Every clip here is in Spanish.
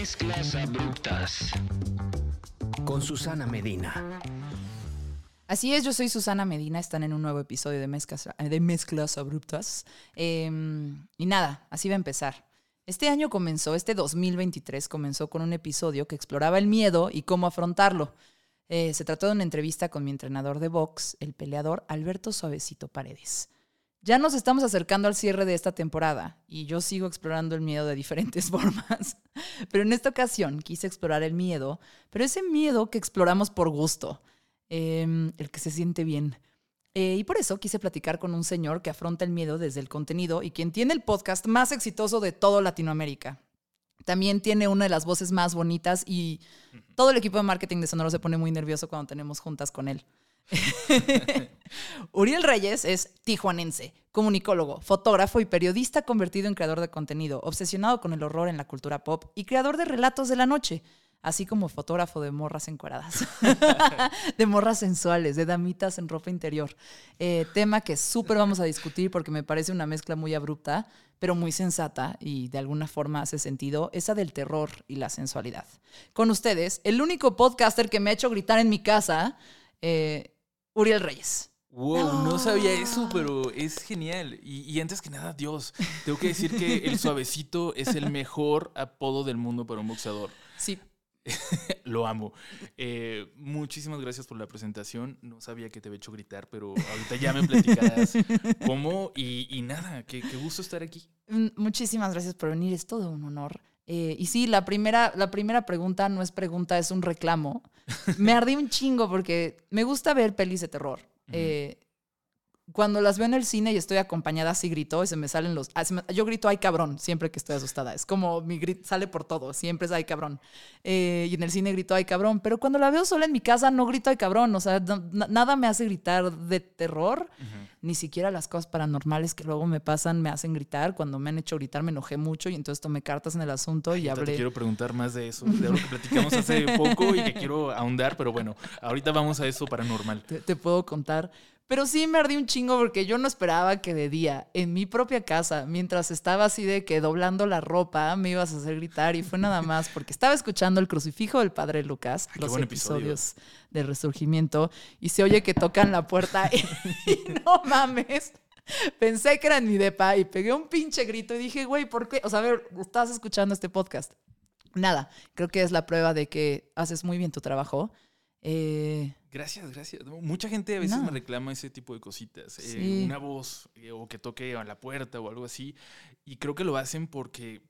Mezclas abruptas. Con Susana Medina. Así es, yo soy Susana Medina, están en un nuevo episodio de Mezclas, de mezclas Abruptas. Em, y nada, así va a empezar. Este año comenzó, este 2023 comenzó con un episodio que exploraba el miedo y cómo afrontarlo. Eh, se trató de una entrevista con mi entrenador de box, el peleador Alberto Suavecito Paredes. Ya nos estamos acercando al cierre de esta temporada y yo sigo explorando el miedo de diferentes formas. Pero en esta ocasión quise explorar el miedo, pero ese miedo que exploramos por gusto, em, el que se siente bien. Eh, y por eso quise platicar con un señor que afronta el miedo desde el contenido y quien tiene el podcast más exitoso de todo Latinoamérica. También tiene una de las voces más bonitas y todo el equipo de marketing de Sonoro se pone muy nervioso cuando tenemos juntas con él. Uriel Reyes es tijuanense, comunicólogo, fotógrafo y periodista convertido en creador de contenido, obsesionado con el horror en la cultura pop y creador de relatos de la noche, así como fotógrafo de morras encueradas, de morras sensuales, de damitas en ropa interior. Eh, tema que súper vamos a discutir porque me parece una mezcla muy abrupta, pero muy sensata y de alguna forma hace sentido, esa del terror y la sensualidad. Con ustedes, el único podcaster que me ha hecho gritar en mi casa, eh, Uriel Reyes. Wow, no sabía eso, pero es genial. Y, antes que nada, Dios, tengo que decir que el suavecito es el mejor apodo del mundo para un boxeador. Sí. Lo amo. Eh, muchísimas gracias por la presentación. No sabía que te había hecho gritar, pero ahorita ya me platicarás cómo. Y, nada, qué, gusto estar aquí. Mm, muchísimas gracias por venir. Es todo un honor. Eh, y sí, la primera, la primera pregunta no es pregunta, es un reclamo. Me ardí un chingo porque me gusta ver pelis de terror. Eh, cuando las veo en el cine y estoy acompañada, así grito y se me salen los... Ah, yo grito, ay cabrón, siempre que estoy asustada. Es como mi grito sale por todo, siempre es ay cabrón. Eh, y en el cine grito, ay cabrón. Pero cuando la veo sola en mi casa, no grito, ay cabrón. O sea, nada me hace gritar de terror. Ni siquiera las cosas paranormales que luego me pasan me hacen gritar. Cuando me han hecho gritar me enojé mucho y entonces tomé cartas en el asunto y hablé. Te quiero preguntar más de eso, de lo que platicamos hace poco y que quiero ahondar, pero bueno, ahorita vamos a eso paranormal. te puedo contar. Pero sí me ardí un chingo porque yo no esperaba que de día, en mi propia casa, mientras estaba así de que doblando la ropa, me ibas a hacer gritar y fue nada más porque estaba escuchando el crucifijo del padre Lucas, los episodios de Resurgimiento, y se oye que tocan la puerta y, no mames. Pensé que era en mi depa y pegué un pinche grito y dije, güey, ¿por qué? O sea, a ver, estás escuchando este podcast. Nada, creo que es la prueba de que haces muy bien tu trabajo. Eh, Gracias, gracias. Mucha gente a veces me reclama ese tipo de cositas. Eh, una voz eh, o que toque a la puerta o algo así. Y creo que lo hacen porque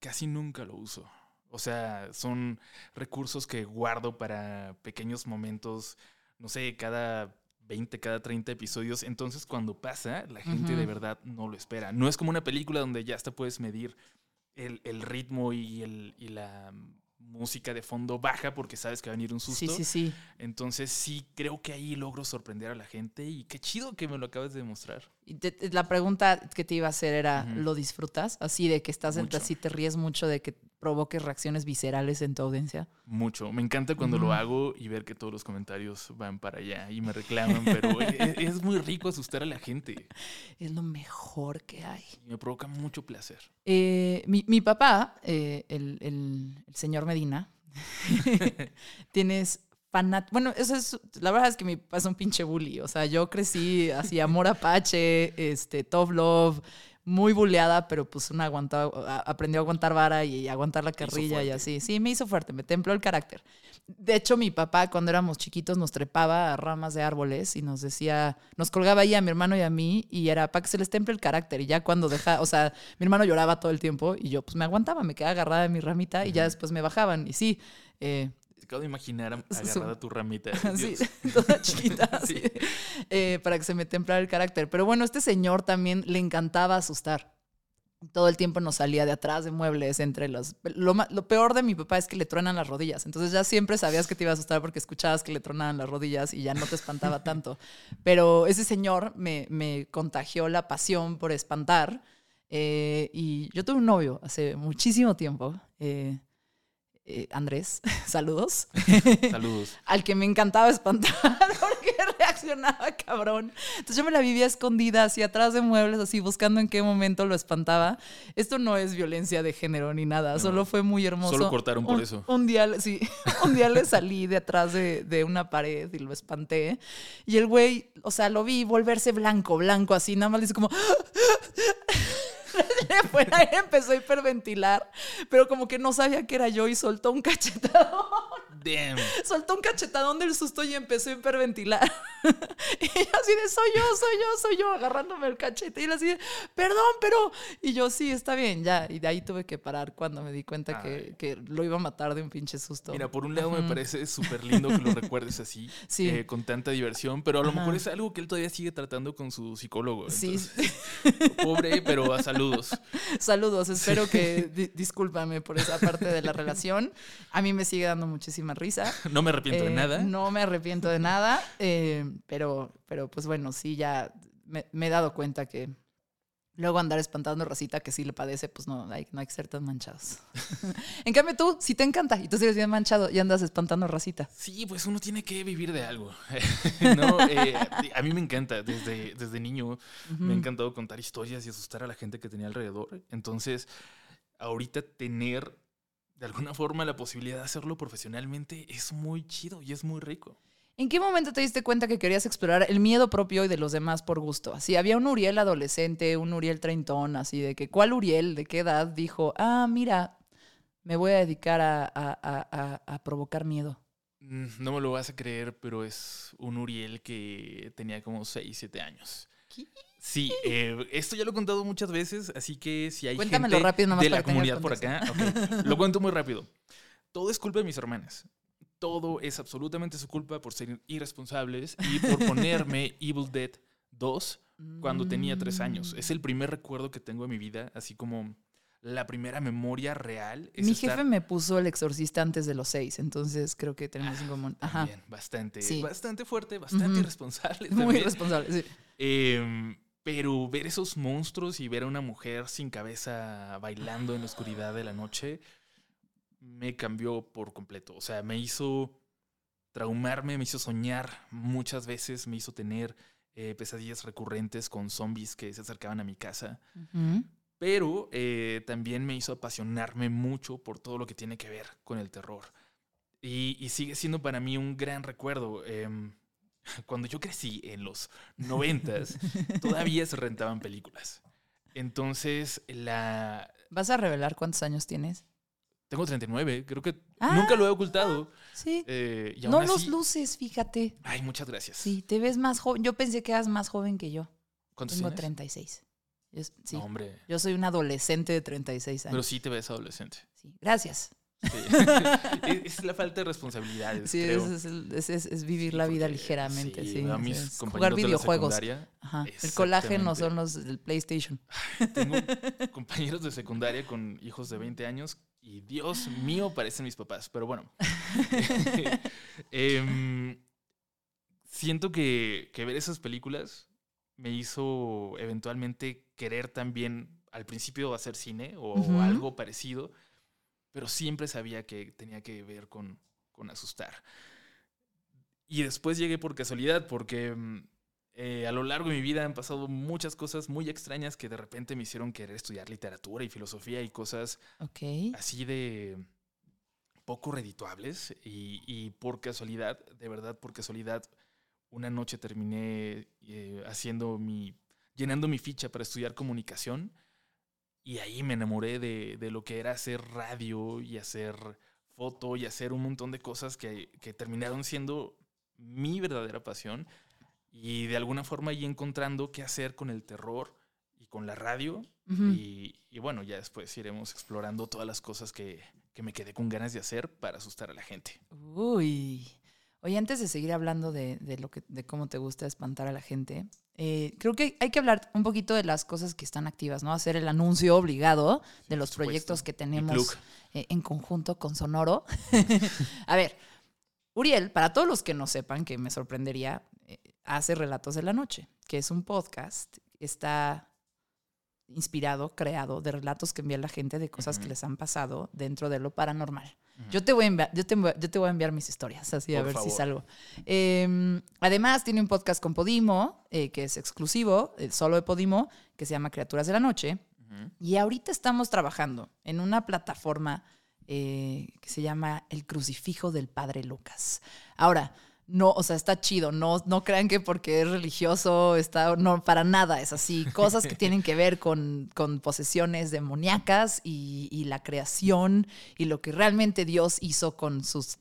casi nunca lo uso. O sea, son recursos que guardo para pequeños momentos, no sé, cada 20, cada 30 episodios. Entonces, cuando pasa, la gente de verdad no lo espera. No es como una película donde ya hasta puedes medir el, el ritmo y, el, y la música de fondo baja porque sabes que va a venir un susto. Sí, sí, sí. Entonces sí creo que ahí logro sorprender a la gente y qué chido que me lo acabas de demostrar. La pregunta que te iba a hacer era, ¿lo disfrutas? Así de que estás en así te ríes mucho de que provoques reacciones viscerales en tu audiencia. Mucho. Me encanta cuando lo hago y ver que todos los comentarios van para allá y me reclaman, pero e, e, es, muy rico asustar a la gente. Es lo mejor que hay. me provoca mucho placer. Eh, mi, papá, eh, el, el señor Medina, tienes bueno, eso es, la verdad es que mi papá es un pinche bully, o sea, yo crecí así, amor apache, este, top love, muy bulleada, pero pues una aguantaba, aprendió a aguantar vara y aguantar la carrilla y así. Sí, me hizo fuerte, me templó el carácter. De hecho, mi papá cuando éramos chiquitos nos trepaba a ramas de árboles y nos decía, nos colgaba ahí a mi hermano y a mí y era para que se les temple el carácter. Y ya cuando deja, o sea, mi hermano lloraba todo el tiempo y yo pues me aguantaba, me quedaba agarrada de mi ramita y ya después me bajaban. Y sí, eh, acabo de imaginar agarrada tu ramita. Sí, toda chiquita. Eh, para que se me templara el carácter. Pero bueno, este señor también le encantaba asustar. Todo el tiempo nos salía de atrás de muebles, entre los... Lo, peor de mi papá es que le truenan las rodillas. Entonces ya siempre sabías que te iba a asustar porque escuchabas que le tronaban las rodillas y ya no te espantaba tanto. Pero ese señor me, me contagió la pasión por espantar. Eh, y yo tuve un novio hace muchísimo tiempo. Eh, eh, Andrés, saludos. Saludos. Al que me encantaba espantar porque reaccionaba cabrón. Entonces yo me la vivía escondida así atrás de muebles, así buscando en qué momento lo espantaba. Esto no es violencia de género ni nada, solo fue muy hermoso. Solo cortaron por Un- eso. Un día, sí, un día le salí de atrás de, de una pared y lo espanté. Y el güey, o sea, lo vi volverse blanco, blanco, así, nada más le hizo como... Le fue a empezó a hiperventilar, pero como que no sabía que era yo y soltó un cachetadón. Damn. Soltó un cachetadón del susto y empezó a hiperventilar. y así de, soy yo, soy yo, soy yo, agarrándome el cachete. Y él así de, perdón, pero... Y yo, sí, está bien, ya. Y de ahí tuve que parar cuando me di cuenta que, que lo iba a matar de un pinche susto. Mira, por un lado me parece súper lindo que lo recuerdes así, Sí. eh, con tanta diversión, pero a lo Ajá. mejor es algo que él todavía sigue tratando con su psicólogo. Sí, pobre, pero a saludos. saludos. Espero que di- discúlpame por esa parte de la relación. A mí me sigue dando muchísima risa. No me arrepiento de Eh, nada. No me arrepiento de nada, eh, pero, pero pues bueno, sí, ya me, me he dado cuenta que luego andar espantando racita que sí le padece, pues no hay, no hay que ser tan manchados. en cambio tú, sí te encanta y tú sigues bien manchado y andas espantando racita. Sí, pues uno tiene que vivir de algo. no, eh, a mí me encanta, desde, desde niño me ha encantado contar historias y asustar a la gente que tenía alrededor. Entonces, ahorita tener de alguna forma la posibilidad de hacerlo profesionalmente es muy chido y es muy rico. ¿En qué momento te diste cuenta que querías explorar el miedo propio y de los demás por gusto? Así, había un Uriel adolescente, un Uriel treintón, así de que, ¿cuál Uriel, de qué edad, dijo, ah, mira, me voy a dedicar a, a- a- a- provocar miedo? Mm, No me lo vas a creer, pero es un Uriel que tenía como 6, 7 años. ¿Qué? Sí, eh, esto ya lo he contado muchas veces, así que si hay Cuéntamelo gente rápido nomás de la comunidad por acá, lo cuento muy rápido. Todo es culpa de mis hermanas. Todo es absolutamente su culpa por ser irresponsables y por ponerme Evil Dead 2 cuando tenía 3 años. Es el primer recuerdo que tengo en mi vida, así como la primera memoria real. Es Mi estar- jefe me puso el exorcista antes de los seis, entonces creo que tenemos en común. Ajá. También, bastante, Sí. bastante fuerte, bastante irresponsable. Muy también. responsable, sí. Em, pero ver esos monstruos y ver a una mujer sin cabeza bailando en la oscuridad de la noche me cambió por completo. O sea, me hizo traumarme, me hizo soñar muchas veces, me hizo tener eh, pesadillas recurrentes con zombies que se acercaban a mi casa. Pero eh, también me hizo apasionarme mucho por todo lo que tiene que ver con el terror. Y, y sigue siendo para mí un gran recuerdo. Em, cuando yo crecí en los noventas, todavía se rentaban películas. Entonces, la... ¿Vas a revelar cuántos años tienes? Tengo 39, creo que Ah, nunca lo he ocultado. Sí. eh, y no los luces, fíjate. Ay, muchas gracias. Sí, te ves más joven. Yo pensé que eras más joven que yo. ¿Cuántos Tengo tienes? 36. Yo, sí. No, hombre. Yo soy un adolescente de 36 Pero años. sí te ves adolescente. Sí. Gracias. Sí. es, es la falta de responsabilidades, Sí, creo. es, es vivir Sí, la vida ligeramente. Sí, a mis jugar videojuegos. Ajá. El colágeno son los del PlayStation. Tengo compañeros de secundaria con hijos de 20 años y Dios mío, parecen mis papás. Pero bueno. Em, siento que, que ver esas películas me hizo eventualmente querer también al principio hacer cine o algo parecido, pero siempre sabía que tenía que ver con, con asustar. Y después llegué por casualidad, porque mm, eh, a lo largo de mi vida han pasado muchas cosas muy extrañas que de repente me hicieron querer estudiar literatura y filosofía y cosas Ok. así de poco redituables. Y, y por casualidad, de verdad por casualidad, una noche terminé eh, haciendo mi. llenando mi ficha para estudiar comunicación. Y ahí me enamoré de, de lo que era hacer radio y hacer foto y hacer un montón de cosas que, que terminaron siendo mi verdadera pasión. Y de alguna forma ahí encontrando qué hacer con el terror y con la radio. Y, y bueno, ya después iremos explorando todas las cosas que, que me quedé con ganas de hacer para asustar a la gente. Uy. Oye, antes de seguir hablando de, de lo que, de cómo te gusta espantar a la gente, eh, creo que hay que hablar un poquito de las cosas que están activas, ¿no? Hacer el anuncio obligado de los proyectos que tenemos eh, en conjunto con Sonoro. a ver, Uriel, para todos los que no sepan, que me sorprendería, eh, hace Relatos de la Noche, que es un podcast. Está inspirado, creado de relatos que envía la gente de cosas que les han pasado dentro de lo paranormal. Yo te voy a enviar, yo te, yo te voy a enviar mis historias, así a ver si salgo. Em, además, tiene un podcast con Podimo, eh, que es exclusivo, eh, solo de Podimo, que se llama Criaturas de la Noche. Y ahorita estamos trabajando en una plataforma eh, que se llama El Crucifijo del Padre Lucas. Ahora, no, o sea, está chido, no, no crean que porque es religioso está, no, para nada es así. Cosas que tienen que ver con, con posesiones demoníacas y, la creación y lo que realmente Dios hizo con sus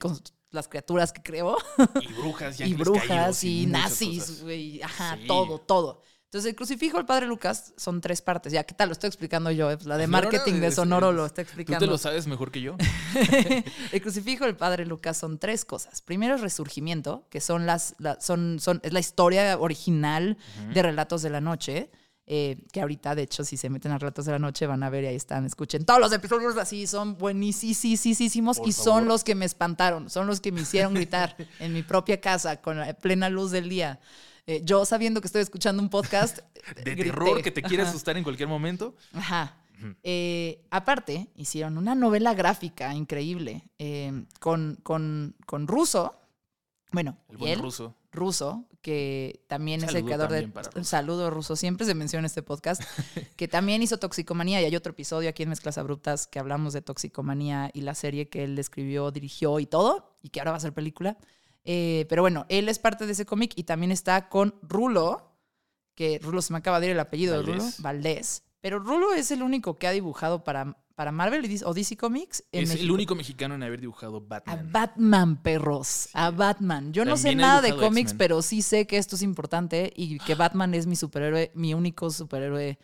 con las criaturas que creó. Y brujas y, y brujas y, nazis, ajá, todo, todo. Entonces, el crucifijo del Padre Lucas son tres partes. Ya, ¿qué tal? Lo estoy explicando yo. Eh, la de marketing de Sonoro lo está explicando. Tú te lo sabes mejor que yo. el crucifijo del Padre Lucas son tres cosas. Primero es resurgimiento, que son las, son, son, es la historia original de Relatos de la Noche. Eh, que ahorita, de hecho, si se meten a Relatos de la Noche van a ver y ahí están, escuchen. Todos los episodios así son buenísimos y son los que me espantaron, son los que me hicieron gritar en mi propia casa con la plena luz del día. Eh, yo sabiendo que estoy escuchando un podcast. de terror que te quiere asustar en cualquier momento. Ajá. Eh, aparte, hicieron una novela gráfica increíble eh, con, con, con Russo. Bueno, el buen Russo. Russo, que también es el creador de. Un saludo, Russo. Siempre se menciona este podcast. que también hizo Toxicomanía. Y hay otro episodio aquí en Mezclas Abruptas que hablamos de Toxicomanía y la serie que él escribió, dirigió y todo. Y que ahora va a ser película. Eh, pero bueno, él es parte de ese cómic y también está con Rulo, que Rulo se me acaba de ir el apellido de Rulo, Valdés. Pero Rulo es el único que ha dibujado para, para Marvel o DC Comics. es el único mexicano en haber dibujado Batman. A Batman, perros. A Batman. Yo no sé nada de cómics, pero sí sé que esto es importante y que Batman es mi superhéroe, mi único superhéroe.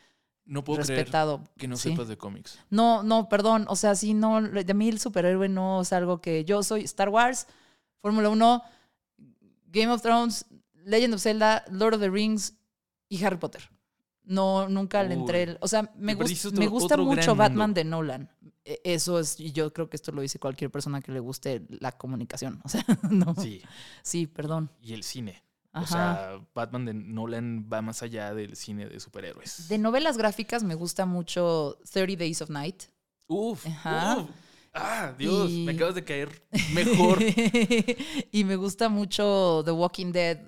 No puedo respetado. que no sepas de cómics. No, no, perdón. O sea, sí, no, de mí el superhéroe no es algo que yo soy. Star Wars, Fórmula 1, Game of Thrones, Legend of Zelda, Lord of the Rings y Harry Potter. No, nunca le entré. o sea, me, me gusta mucho Batman de Nolan. E, eso es, y yo creo que esto lo dice cualquier persona que le guste la comunicación. O sea, no. Sí. Sí, perdón. Y el cine. O sea, Batman de Nolan va más allá del cine de superhéroes. De novelas gráficas me gusta mucho 30 Days of Night. Uf. Ajá. Ah, Dios, me acabas de caer mejor. y me gusta mucho The Walking Dead.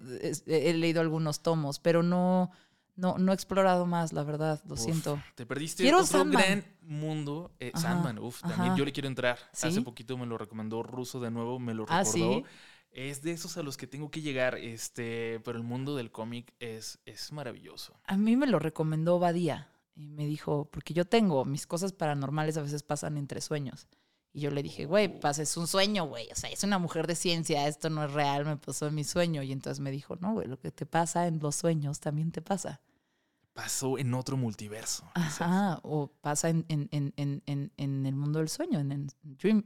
He leído algunos tomos, pero no, no, no he explorado más, la verdad, lo siento. Te perdiste quiero otro gran mundo. Eh, Sandman, uf, también yo le quiero entrar. Hace poquito me lo recomendó Ruso de nuevo, me lo ah, recordó. Es de esos a los que tengo que llegar, este, pero el mundo del cómic es, es maravilloso. A mí me lo recomendó Badía y me dijo, porque yo tengo mis cosas paranormales a veces pasan entre sueños. Y yo le dije, güey, pues es un sueño, güey. O sea, es una mujer de ciencia, esto no es real, me pasó en mi sueño. Y entonces me dijo, no, güey, lo que te pasa en los sueños también te pasa. Pasó en otro multiverso. Ajá, o pasa en, en, en, en, el mundo del sueño, en el dream.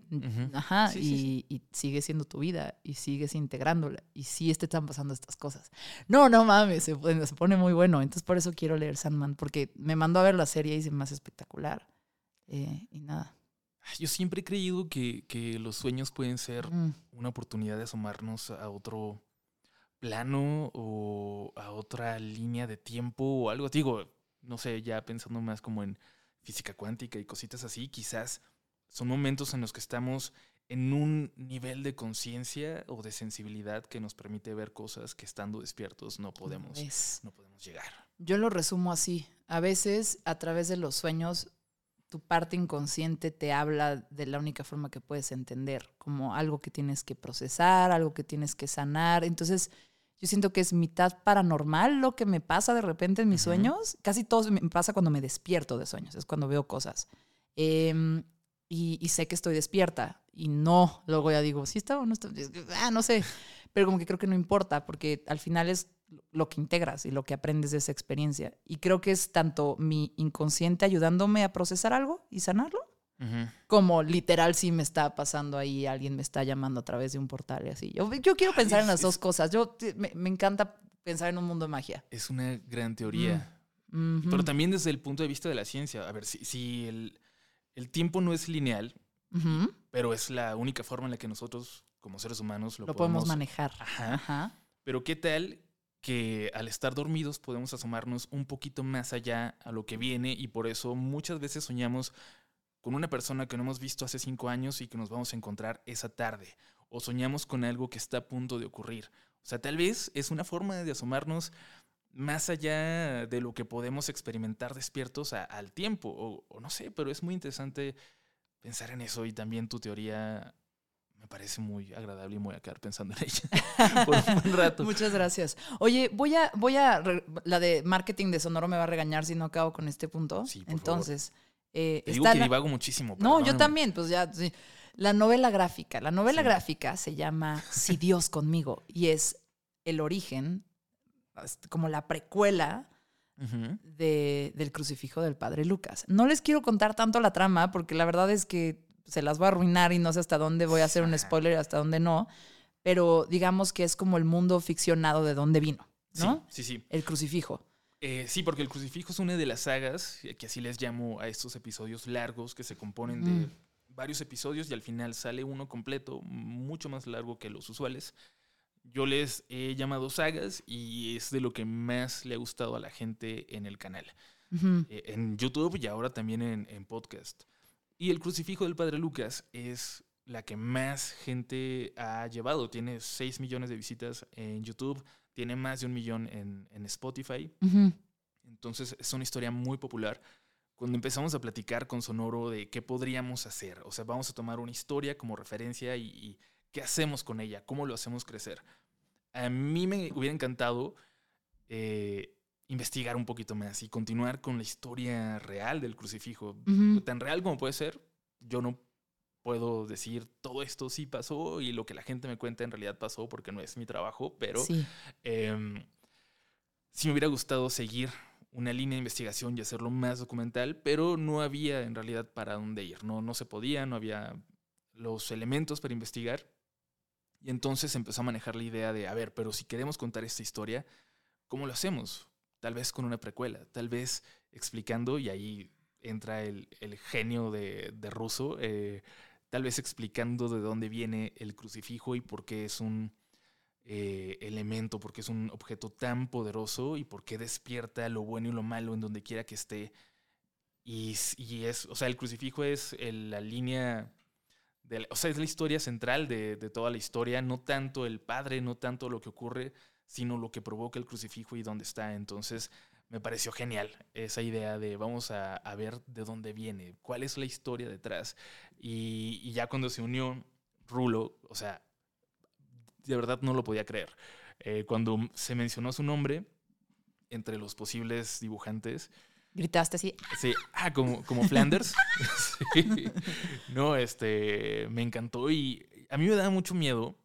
Ajá, y, y, sigue siendo tu vida y sigues integrándola. Y sí te están pasando estas cosas. No, no mames, se, se pone muy bueno. Entonces por eso quiero leer Sandman, porque me mandó a ver la serie y se me hace espectacular. Eh, y nada. Yo siempre he creído que, los sueños pueden ser una oportunidad de asomarnos a otro plano o a otra línea de tiempo o algo. Digo, no sé, ya pensando más como en física cuántica y cositas así, quizás son momentos en los que estamos en un nivel de conciencia o de sensibilidad que nos permite ver cosas que estando despiertos no podemos, no podemos llegar. Yo lo resumo así. A veces, a través de los sueños, tu parte inconsciente te habla de la única forma que puedes entender, como algo que tienes que procesar, algo que tienes que sanar. Entonces, yo siento que es mitad paranormal lo que me pasa de repente en mis sueños. Casi todo me pasa cuando me despierto de sueños, es cuando veo cosas. Em, y, sé que estoy despierta y no, luego ya digo, ¿sí está o no está? Ah, no sé, pero como que creo que no importa porque al final es lo que integras y lo que aprendes de esa experiencia. Y creo que es tanto mi inconsciente ayudándome a procesar algo y sanarlo, como literal si me está pasando ahí, alguien me está llamando a través de un portal y así. Yo, yo quiero pensar en las dos cosas. Yo me, encanta pensar en un mundo de magia. Es una gran teoría. Mm. Pero también desde el punto de vista de la ciencia. A ver, si, si el, el, tiempo no es lineal, pero es la única forma en la que nosotros, como seres humanos, lo, podemos, manejar. Ajá. Pero ¿qué tal que al estar dormidos podemos asomarnos un poquito más allá a lo que viene y por eso muchas veces soñamos con una persona que no hemos visto hace cinco años y que nos vamos a encontrar esa tarde. O soñamos con algo que está a punto de ocurrir. O sea, tal vez es una forma de asomarnos más allá de lo que podemos experimentar despiertos al tiempo. O, no sé, pero es muy interesante pensar en eso y también tu teoría me parece muy agradable y voy a quedar pensando en ella por un buen rato. Muchas gracias. Oye, voy a, voy a, la de marketing de Sonoro me va a regañar si no acabo con este punto. Sí, por Entonces, eh, digo que divago muchísimo. No, yo también, pues ya, sí. La novela gráfica. La novela gráfica se llama Si Dios conmigo y es el origen, como la precuela de, del crucifijo del padre Lucas. No les quiero contar tanto la trama porque la verdad es que se las va a arruinar y no sé hasta dónde voy a hacer un spoiler y hasta dónde no, pero digamos que es como el mundo ficcionado de dónde vino, ¿no? Sí, sí. El crucifijo. Eh, sí, porque el crucifijo es una de las sagas, que así les llamo a estos episodios largos que se componen de varios episodios y al final sale uno completo, mucho más largo que los usuales. Yo les he llamado sagas y es de lo que más le ha gustado a la gente en el canal. Eh, en YouTube y ahora también en, en podcast. Y el crucifijo del Padre Lucas es la que más gente ha llevado. Tiene 6 millones de visitas en YouTube, tiene más de un millón en, Spotify. Entonces es una historia muy popular. Cuando empezamos a platicar con Sonoro de qué podríamos hacer, o sea, vamos a tomar una historia como referencia y, qué hacemos con ella, cómo lo hacemos crecer. A mí me hubiera encantado eh, investigar un poquito más y continuar con la historia real del crucifijo. Tan real como puede ser, yo no puedo decir todo esto sí pasó y lo que la gente me cuenta en realidad pasó porque no es mi trabajo, pero sí, em, sí me hubiera gustado seguir una línea de investigación y hacerlo más documental, pero no había en realidad para dónde ir, no, no se podía, no había los elementos para investigar. Y entonces empezó a manejar la idea de, a ver, pero si queremos contar esta historia, ¿cómo lo hacemos? Tal vez con una precuela, tal vez explicando, y ahí entra el, genio de, de Russo, eh, tal vez explicando de dónde viene el crucifijo y por qué es un eh, elemento, por qué es un objeto tan poderoso y por qué despierta lo bueno y lo malo en donde quiera que esté. Y, es, o sea, el crucifijo es la línea, de o sea, es la historia central de, de toda la historia, no tanto el padre, no tanto lo que ocurre, sino lo que provoca el crucifijo y dónde está. Entonces me pareció genial esa idea de vamos a, ver de dónde viene, cuál es la historia detrás. Y, ya cuando se unió Rulo, o sea, de verdad no lo podía creer. Eh, cuando se mencionó su nombre entre los posibles dibujantes, Gritaste así. Sí, ah, como, como Flanders. No, este, me encantó y a mí me da mucho miedo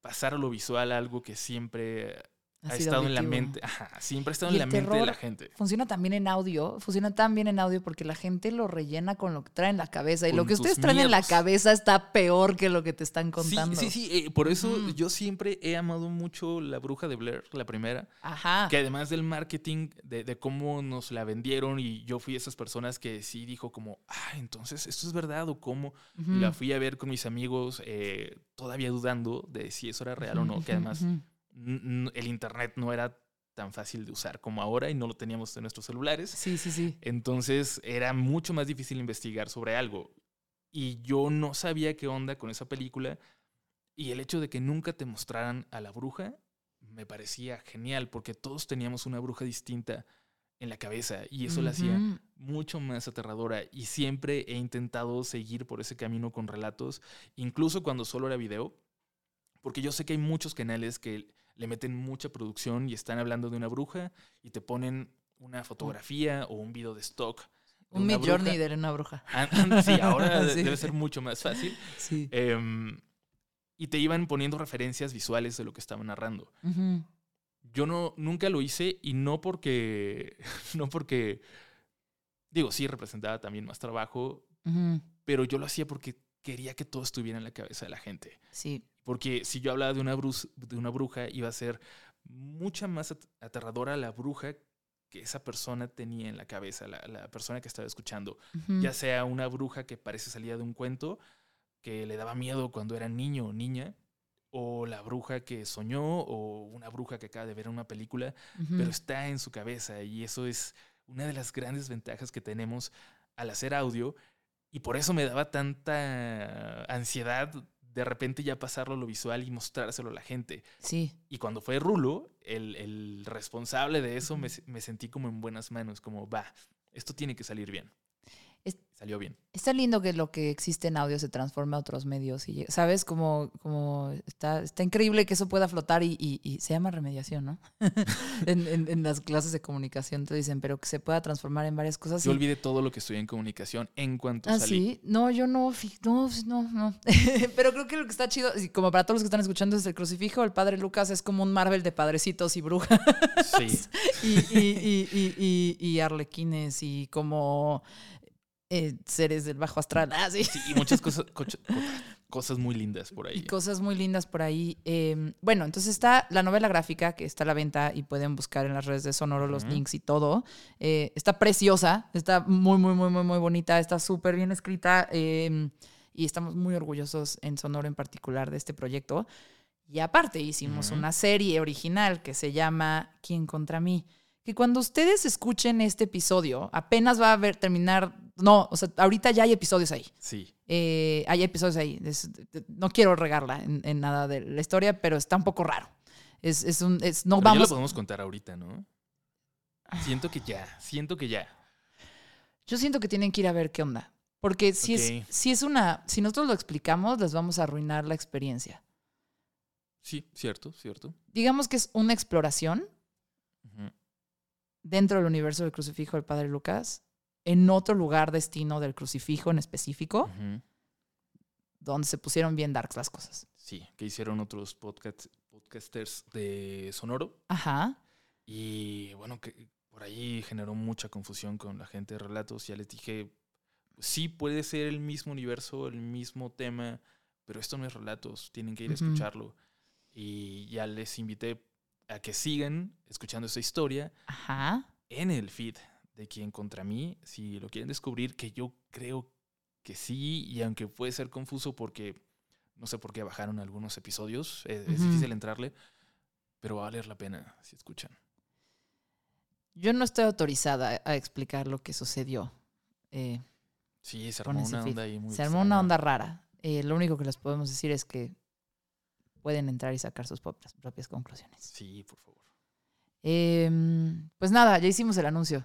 pasar lo visual algo que siempre ha, estado en la mente, siempre ha estado en la mente de la gente. Funciona también en audio, funciona tan bien en audio porque la gente lo rellena con lo que trae en la cabeza y lo que ustedes traen en la cabeza está peor que lo que te están contando. Sí, sí, sí, eh, por eso yo siempre he amado mucho La Bruja de Blair, la primera. Ajá. Que además del marketing, de, cómo nos la vendieron y yo fui esas personas que sí dijo como, ah, entonces esto es verdad o cómo. La fui a ver con mis amigos eh, todavía dudando de si eso era real o no, que además el Internet no era tan fácil de usar como ahora y no lo teníamos en nuestros celulares. Sí, sí, sí. Entonces era mucho más difícil investigar sobre algo. Y yo no sabía qué onda con esa película. Y el hecho de que nunca te mostraran a la bruja me parecía genial porque todos teníamos una bruja distinta en la cabeza y eso la hacía mucho más aterradora y siempre he intentado seguir por ese camino con relatos, incluso cuando solo era video, porque yo sé que hay muchos canales que le meten mucha producción y están hablando de una bruja y te ponen una fotografía o un video de stock. un Mid Journey de una bruja. sí, ahora debe ser mucho más fácil. Sí. Em, y te iban poniendo referencias visuales de lo que estaban narrando. Yo no, nunca lo hice y no porque, no porque, digo, sí representaba también más trabajo, pero yo lo hacía porque quería que todo estuviera en la cabeza de la gente. Sí. Porque si yo hablaba de una, de una bruja, iba a ser mucha más aterradora la bruja que esa persona tenía en la cabeza, la, persona que estaba escuchando. Ya sea una bruja que parece salida de un cuento, que le daba miedo cuando era niño o niña, o la bruja que soñó o una bruja que acaba de ver una película, pero está en su cabeza y eso es una de las grandes ventajas que tenemos al hacer audio y por eso me daba tanta ansiedad de repente ya pasarlo a lo visual y mostrárselo a la gente. Sí. Y cuando fue Rulo, el, responsable de eso, me, me, sentí como en buenas manos, como, va, esto tiene que salir bien salió bien. Está lindo que lo que existe en audio se transforme a otros medios. Y, ¿Sabes? Como, como está, está increíble que eso pueda flotar y, se llama remediación, ¿no? en, las clases de comunicación te dicen, pero que se pueda transformar en varias cosas. Yo olvidé todo lo que estoy en comunicación en cuanto ¿Ah, salí. sí? No, yo no, no, no, no. pero creo que lo que está chido, como para todos los que están escuchando, es el crucifijo. El padre Lucas es como un Marvel de padrecitos y brujas. Sí. y, y arlequines y como eh, seres del bajo astral. Ah, sí. y muchas cosas, cosas muy lindas por ahí. Y cosas muy lindas por ahí. Em, bueno, entonces está la novela gráfica que está a la venta y pueden buscar en las redes de Sonoro los links y todo. Eh, está preciosa, está muy, muy, muy, muy, muy bonita, está súper bien escrita em, y estamos muy orgullosos en Sonoro en particular de este proyecto. Y aparte hicimos una serie original que se llama ¿Quién contra mí? Que cuando ustedes escuchen este episodio, apenas va a ver, terminar no, o sea, ahorita ya hay episodios ahí. Sí. Eh, hay episodios ahí. no quiero regarla en, nada de la historia, pero está un poco raro. Es, es un. Es, no vamos. Ya lo podemos contar ahorita, ¿no? Siento que ya, siento que ya. Yo siento que tienen que ir a ver qué onda. Porque si, es, si es una. Si nosotros lo explicamos, les vamos a arruinar la experiencia. Sí, cierto, cierto. Digamos que es una exploración dentro del universo del crucifijo del Padre Lucas en otro lugar destino del crucifijo en específico, donde se pusieron bien darks las cosas. Sí, que hicieron otros podcasters de Sonoro. Ajá. Y bueno, que por ahí generó mucha confusión con la gente de relatos. Ya les dije, sí puede ser el mismo universo, el mismo tema, pero esto no es relatos, tienen que ir a escucharlo. Y ya les invité a que sigan escuchando esta historia Ajá. en el feed de quien contra mí, si lo quieren descubrir, que yo creo que sí, y aunque puede ser confuso porque no sé por qué bajaron algunos episodios, es, difícil entrarle, pero va a valer la pena si escuchan. Yo no estoy autorizada a explicar lo que sucedió. Eh, sí, se armó una onda ahí muy Se armó una onda rara. Eh, lo único que les podemos decir es que pueden entrar y sacar sus propias conclusiones. Sí, por favor. Em, pues nada, ya hicimos el anuncio.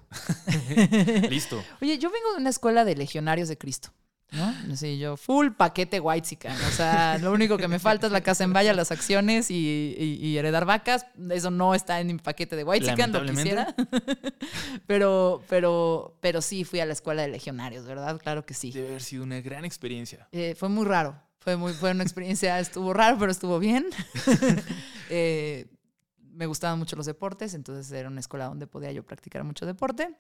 Listo. Oye, yo vengo de una escuela de legionarios de Cristo. ¿no? Sé, yo full paquete white O sea, lo único que me falta es la casa en valla, las acciones y, heredar vacas. Eso no está en mi paquete de white lo quisiera. pero, pero, pero sí fui a la escuela de legionarios, ¿verdad? Claro que sí. Debe haber sido una gran experiencia. Eh, fue muy raro. Fue, muy, fue una experiencia, estuvo raro, pero estuvo bien. eh, me gustaban mucho los deportes, entonces era una escuela donde podía yo practicar mucho deporte.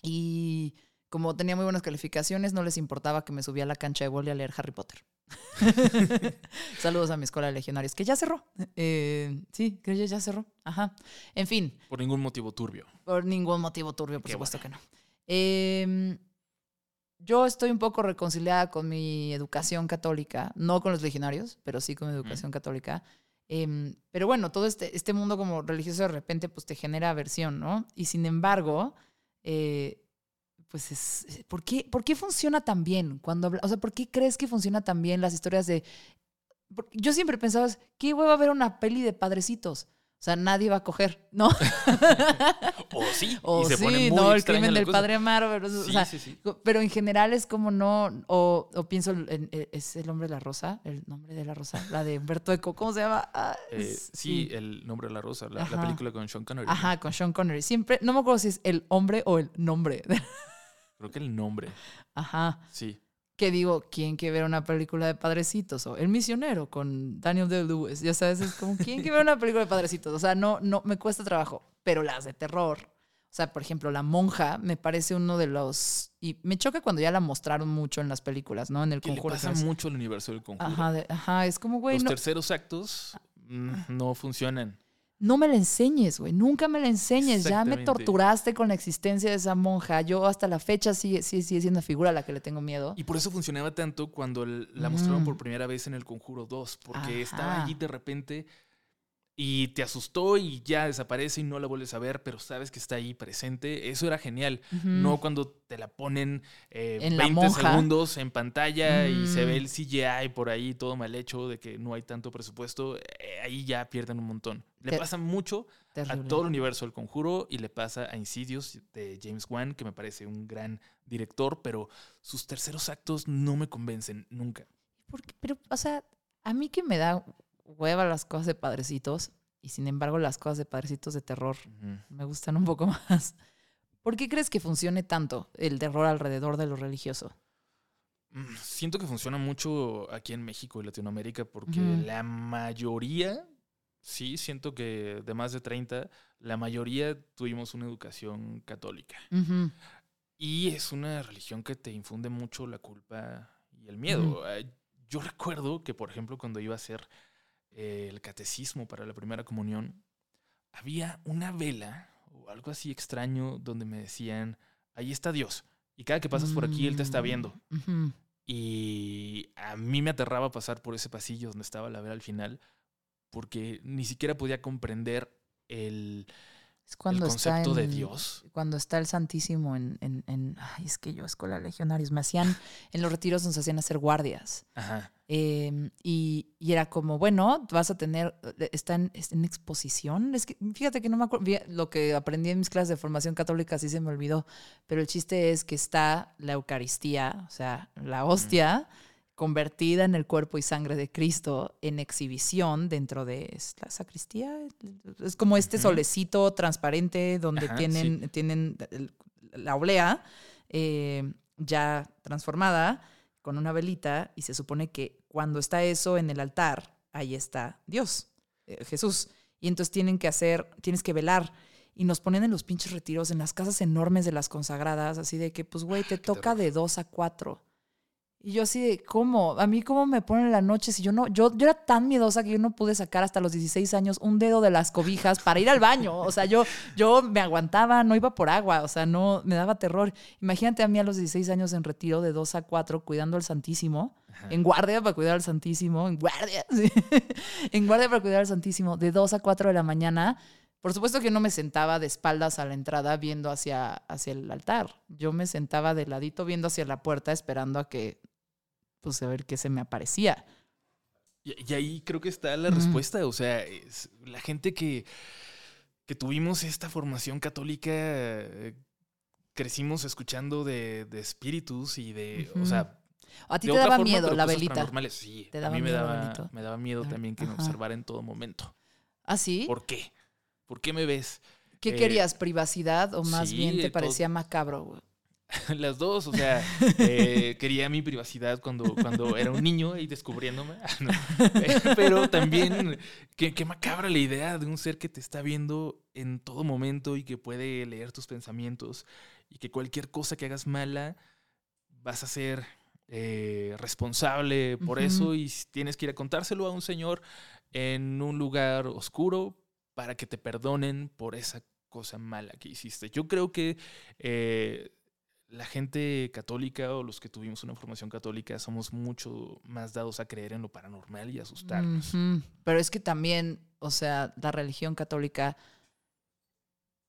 Y como tenía muy buenas calificaciones, no les importaba que me subía a la cancha de vóley a leer Harry Potter. Saludos a mi escuela de legionarios, que ya cerró. Eh, sí, creo que ya cerró. Ajá. En fin. Por ningún motivo turbio. Por ningún motivo turbio, por supuesto que no. Em, yo estoy un poco reconciliada con mi educación católica, no con los legionarios, pero sí con mi educación católica. Em, pero bueno, todo este, este mundo como religioso de repente pues te genera aversión, ¿no? Y sin embargo, eh, pues es, eh, ¿por qué, ¿por qué funciona tan bien? Cuando o sea, ¿por qué crees que funciona tan bien las historias de... Yo siempre pensaba, ¿qué huevo a ver una peli de padrecitos? O sea, nadie va a coger, ¿no? o sí. O sí, no, el crimen del padre Amaro. Pero, sí, sí, pero en general es como no, o, o, pienso, en, e, ¿es el nombre de la rosa? ¿El nombre de la rosa? La de Humberto Eco, ¿cómo se llama? Ah, eh, sí, el nombre de la rosa, la, película con Sean Connery. Ajá, con Sean Connery. Siempre, no me acuerdo si es el hombre o el nombre. Creo que el nombre. Ajá. Sí que digo, ¿quién quiere ver una película de padrecitos? O El misionero con Daniel Day-Lewis. Ya sabes, es como, ¿quién quiere ver una película de padrecitos? O sea, no, no, me cuesta trabajo. Pero las de terror, o sea, por ejemplo, La Monja me parece uno de los... Y me choca cuando ya la mostraron mucho en las películas, ¿no? En el conjuro. Le pasa mucho el universo del conjuro. Ajá, ajá es como, güey... Los terceros actos mm, no funcionan. No me la enseñes, güey, nunca me la enseñes, ya me torturaste con la existencia de esa monja, yo hasta la fecha sigue, sigue, sigue siendo una figura a la que le tengo miedo. Y por eso funcionaba tanto cuando la mostraron por primera vez en el Conjuro 2, porque estaba allí de repente y te asustó y ya desaparece y no la vuelves a ver, pero sabes que está ahí presente. Eso era genial. No cuando te la ponen eh, en 20 segundos en pantalla y se ve el mm. CGI por ahí todo mal hecho de que no hay tanto presupuesto. Eh, ahí ya pierden un montón. Le pasa mucho a todo el universo del conjuro y le pasa a Insidious de James Wan, que me parece un gran director, pero sus terceros actos no me convencen nunca. pero, o sea, a mí que me da hueva las cosas de padrecitos y sin embargo las cosas de padrecitos de terror me gustan un poco más. ¿Por qué crees que funcione tanto el terror alrededor de lo religioso? Mm, siento que funciona mucho aquí en México y Latinoamérica porque la mayoría, sí, siento que de más de 30, la mayoría tuvimos una educación católica. Y es una religión que te infunde mucho la culpa y el miedo. Yo recuerdo que, por ejemplo, cuando iba a ser el catecismo para la primera comunión, había una vela o algo así extraño donde me decían, ahí está Dios. Y cada que pasas por aquí, Él te está viendo. Mm, y a mí me aterraba pasar por ese pasillo donde estaba la vela al final, porque ni siquiera podía comprender el, es cuando el concepto está de Dios. Cuando está el Santísimo en, en, Ay, es que yo escuela legionarios. Me hacían. En los retiros nos hacían hacer guardias. Ajá. Em, y, y, era como, bueno, vas a tener. Está en, en, exposición. Es que fíjate que no me acuerdo. Lo que aprendí en mis clases de formación católica sí se me olvidó. Pero el chiste es que está la Eucaristía, o sea, la hostia convertida en el cuerpo y sangre de Cristo en exhibición dentro de la sacristía. Es como este solecito transparente donde tienen, tienen la oblea eh, ya transformada con una velita y se supone que cuando está eso en el altar, ahí está Dios, eh, Jesús. Y entonces tienen que hacer, tienes que velar y nos ponen en los pinches retiros, en las casas enormes de las consagradas, así de que, pues, güey, te toca de dos a cuatro. Y yo así de, ¿cómo? A mí cómo me ponen la noche si yo no, yo, yo era tan miedosa que yo no pude sacar hasta los 16 años un dedo de las cobijas para ir al baño. O sea, yo, yo me aguantaba, no iba por agua, o sea, no, me daba terror. Imagínate a mí a los 16 años en retiro de 2 a 4 cuidando al Santísimo, en guardia para cuidar al Santísimo, en guardia, sí. en guardia para cuidar al Santísimo, de 2 a 4 de la mañana. Por supuesto que no me sentaba de espaldas a la entrada viendo hacia, hacia el altar. Yo me sentaba de ladito viendo hacia la puerta esperando a que pues a ver qué se me aparecía. Y, ahí creo que está la respuesta. O sea, la gente que, que tuvimos esta formación católica, eh, crecimos escuchando de, espíritus y de, o sea... ¿A ti te daba miedo la velita? Sí, a mí me daba, me daba miedo también que me observara en todo momento. ¿Ah, sí? ¿Por qué? ¿Por qué me ves? ¿Qué querías? ¿Privacidad o más bien te parecía macabro? Las dos, o sea, eh, quería mi privacidad cuando, cuando era un niño y descubriéndome. Pero también, qué, qué, macabra la idea de un ser que te está viendo en todo momento y que puede leer tus pensamientos y que cualquier cosa que hagas mala vas a ser eh, responsable por eso y tienes que ir a contárselo a un señor en un lugar oscuro para que te perdonen por esa cosa mala que hiciste. Yo creo que eh, la gente católica o los que tuvimos una formación católica somos mucho más dados a creer en lo paranormal y asustarnos. Pero es que también, o sea, la religión católica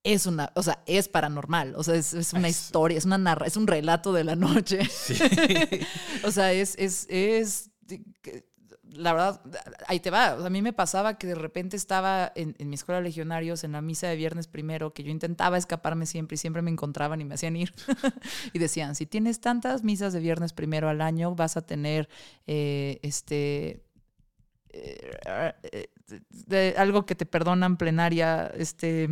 es una, o sea, es paranormal, o sea, es, una historia, es una narra, es un relato de la noche. o sea, es, es, es la verdad, ahí te va. a mí me pasaba que de repente estaba en, mi escuela de legionarios, en la misa de viernes primero, que yo intentaba escaparme siempre y siempre me encontraban y me hacían ir. y decían, si tienes tantas misas de viernes primero al año, vas a tener eh, este... Eh, eh, algo que te perdonan plenaria, este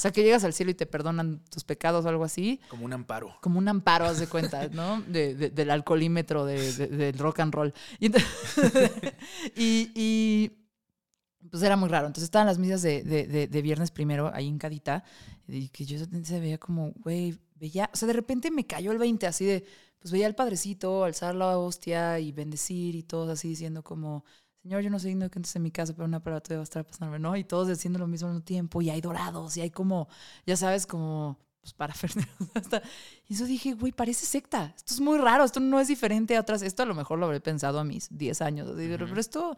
sea, que llegas al cielo y te perdonan tus pecados o algo así. Como un amparo. Como un amparo, haz de cuenta, ¿no? del alcoholímetro del rock and roll. Y, pues era muy raro. Entonces estaban las misas de, viernes primero ahí en Cadita. Y que yo se veía como, güey, veía. O sea, de repente me cayó el 20 así de. Pues veía al padrecito alzar la hostia y bendecir y todo así diciendo como señor, yo no soy digno que entres en mi casa, pero una prueba te va a estar pasando, ¿no? Y todos haciendo lo mismo al mismo tiempo, y hay dorados, y hay como, ya sabes, como, pues para Y eso dije, güey, parece secta. Esto es muy raro, esto no es diferente a otras. Esto a lo mejor lo habré pensado a mis 10 años. Pero esto,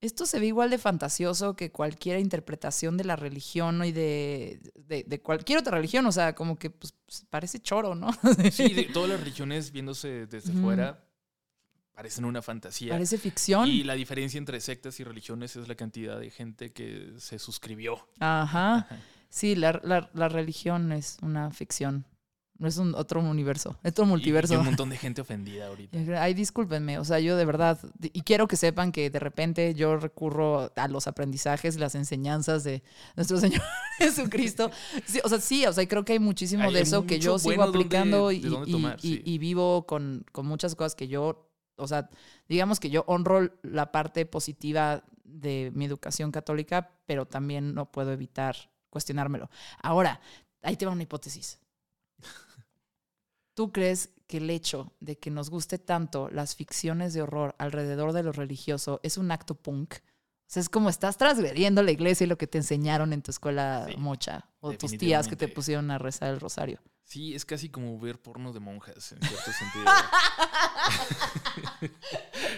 esto se ve igual de fantasioso que cualquier interpretación de la religión y de, de, cualquier otra religión. O sea, como que pues, parece choro, ¿no? sí, de todas las religiones viéndose desde fuera parecen una fantasía. Parece ficción. Y la diferencia entre sectas y religiones es la cantidad de gente que se suscribió. Ajá. Sí, la, la, la religión es una ficción. No es un otro universo, es otro multiverso. Y, un montón de gente ofendida ahorita. Ay, discúlpenme, o sea, yo de verdad, y quiero que sepan que de repente yo recurro a los aprendizajes, las enseñanzas de nuestro Señor Jesucristo. o sea, sí, o sea, creo que hay muchísimo de eso que yo sigo aplicando y, y, vivo con, con muchas cosas que yo, o sea, digamos que yo honro la parte positiva de mi educación católica, pero también no puedo evitar cuestionármelo. Ahora, ahí te va una hipótesis. ¿Tú crees que el hecho de que nos guste tanto las ficciones de horror alrededor de lo religioso es un acto punk? O sea, es como estás transgrediendo la iglesia y lo que te enseñaron en tu escuela mocha o tus tías que te pusieron a rezar el rosario. Sí, es casi como ver porno de monjas, en cierto sentido.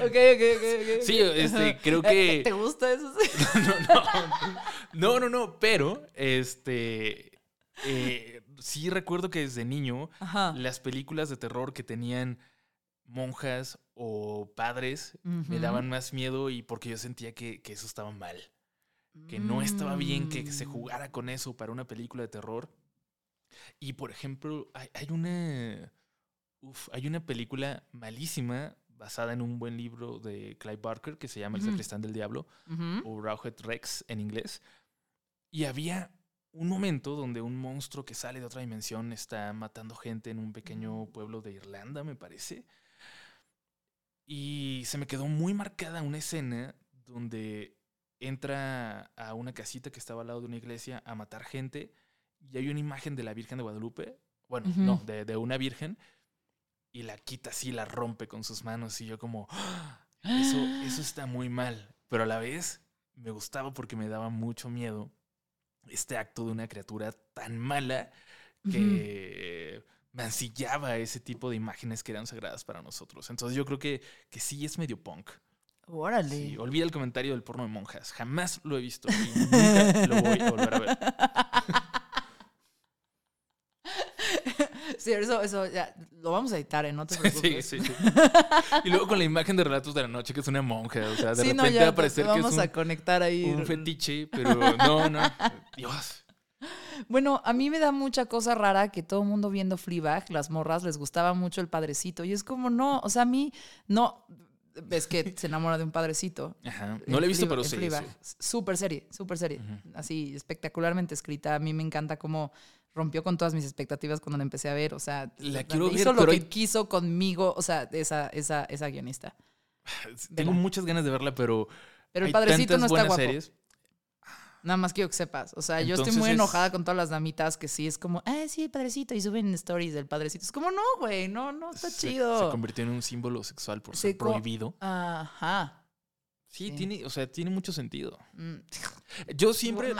ok, ok, ok. Sí, este, creo que... ¿Te gusta eso? no, no, no, no, pero, este... Eh, sí recuerdo que desde niño las películas de terror que tenían monjas o padres me daban más miedo y porque yo sentía que, eso estaba mal. Que no estaba bien que, se mm. jugara con eso para una película de terror. Y por ejemplo, hay, una. hay una película malísima basada en un buen libro de Clive Barker que se llama El Sacristán del Diablo o Rawhead Rex en inglés. Y había un momento donde un monstruo que sale de otra dimensión está matando gente en un pequeño mm. pueblo de Irlanda, me parece. Y se me quedó muy marcada una escena donde entra a una casita que estaba al lado de una iglesia a matar gente y hay una imagen de la Virgen de Guadalupe, bueno, no, de, una virgen, y la quita así, la rompe con sus manos y yo como, ¡Ah! eso, eso está muy mal, pero a la vez me gustaba porque me daba mucho miedo este acto de una criatura tan mala que mancillaba ese tipo de imágenes que eran sagradas para nosotros. Entonces yo creo que, que sí es medio punk. Órale. olvida el comentario del porno de monjas. Jamás lo he visto y nunca lo voy a volver a ver. Sí, eso, eso ya, lo vamos a editar, ¿eh? No te preocupes. Sí, sí, sí. Y luego con la imagen de Relatos de la Noche, que es una monja. O sea, de repente va a parecer que es un, a conectar ahí. un fetiche, pero no, no. Dios. Bueno, a mí me da mucha cosa rara que todo el mundo viendo Fleabag, las morras, les gustaba mucho el padrecito. Y es como, no, o sea, a mí, no, ves que se enamora de un padrecito. Ajá. No lo he visto, pero sí. Súper serie, súper serie. Así, espectacularmente escrita. A mí me encanta cómo rompió con todas mis expectativas cuando la empecé a ver. O sea, la quiero hizo lo que quiso conmigo, o sea, esa, esa, esa guionista. Tengo muchas ganas de verla, pero. Pero el padrecito no está guapo. Series. Nada más quiero que sepas. O sea, yo estoy muy enojada con todas las damitas que sí es como, ah, sí, el padrecito, y suben stories del padrecito. Es como, no, güey, no, no, está chido. Se convirtió en un símbolo sexual por ser prohibido. Ajá. Sí, tiene, o sea, tiene mucho sentido. Mm. Yo siempre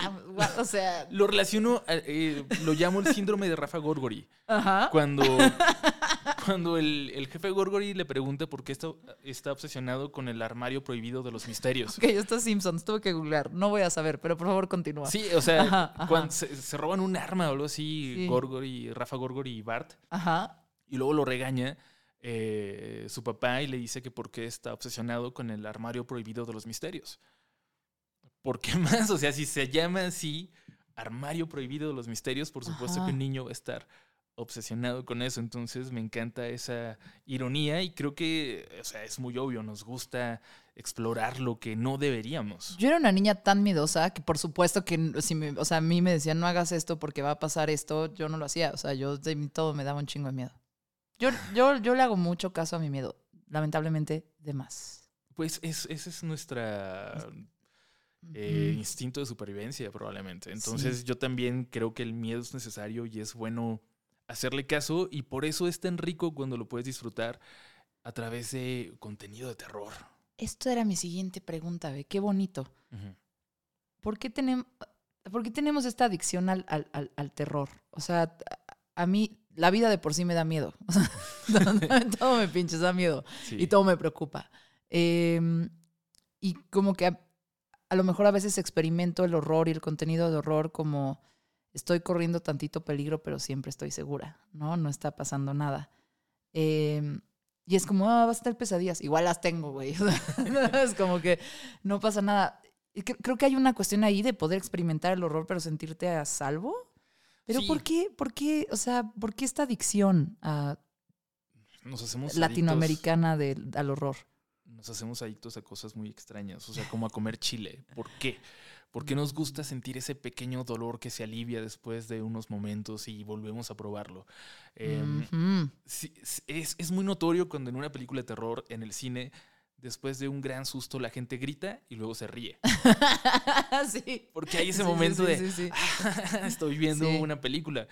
o sea, lo relaciono, eh, lo llamo el síndrome de Rafa Gorgori. Ajá. Cuando, cuando el, jefe Gorgori le pregunta por qué está, está, obsesionado con el armario prohibido de los misterios. Ok, esto es Simpsons, tuve que googlear. No voy a saber, pero por favor continúa. Sí, o sea, cuando se, roban un arma o algo así, Gorgori, Rafa Gorgori y Bart. Ajá. Y luego lo regaña eh, su papá y le dice que por qué está obsesionado con el armario prohibido de los misterios. ¿Por qué más? O sea, si se llama así, armario prohibido de los misterios, por supuesto que un niño va a estar obsesionado con eso. Entonces me encanta esa ironía y creo que, o sea, es muy obvio, nos gusta explorar lo que no deberíamos. Yo era una niña tan miedosa que por supuesto que si me, o sea, a mí me decían no hagas esto porque va a pasar esto, yo no lo hacía. O sea, yo de mí todo me daba un chingo de miedo. Yo, yo, yo le hago mucho caso a mi miedo, lamentablemente, de más. Pues es, ese es nuestra eh, instinto de supervivencia, probablemente. Entonces yo también creo que el miedo es necesario y es bueno hacerle caso y por eso es tan rico cuando lo puedes disfrutar a través de contenido de terror. esto era mi siguiente pregunta, ve, qué bonito. ¿Por, qué tenemos, ¿Por qué tenemos esta adicción al, al, terror? O sea, a mí la vida de por sí me da miedo. todo, me pinches, da miedo. Y todo me preocupa. Em, y como que a, lo mejor a veces experimento el horror y el contenido de horror como estoy corriendo tantito peligro, pero siempre estoy segura, ¿no? No está pasando nada. Eh, y es como, ah, vas a tener pesadillas. Igual las tengo, güey. es como que no pasa nada. Creo que hay una cuestión ahí de poder experimentar el horror, pero sentirte a salvo. Pero ¿por qué, por qué, o sea, por qué esta adicción a Nos hacemos latinoamericana al horror? Nos hacemos adictos a cosas muy extrañas, o sea, como a comer chile. ¿Por qué? Porque nos gusta sentir ese pequeño dolor que se alivia después de unos momentos y volvemos a probarlo. Em, es, muy notorio cuando en una película de terror en el cine, después de un gran susto, la gente grita y luego se ríe. sí. Porque hay ese momento de, estoy viendo una película.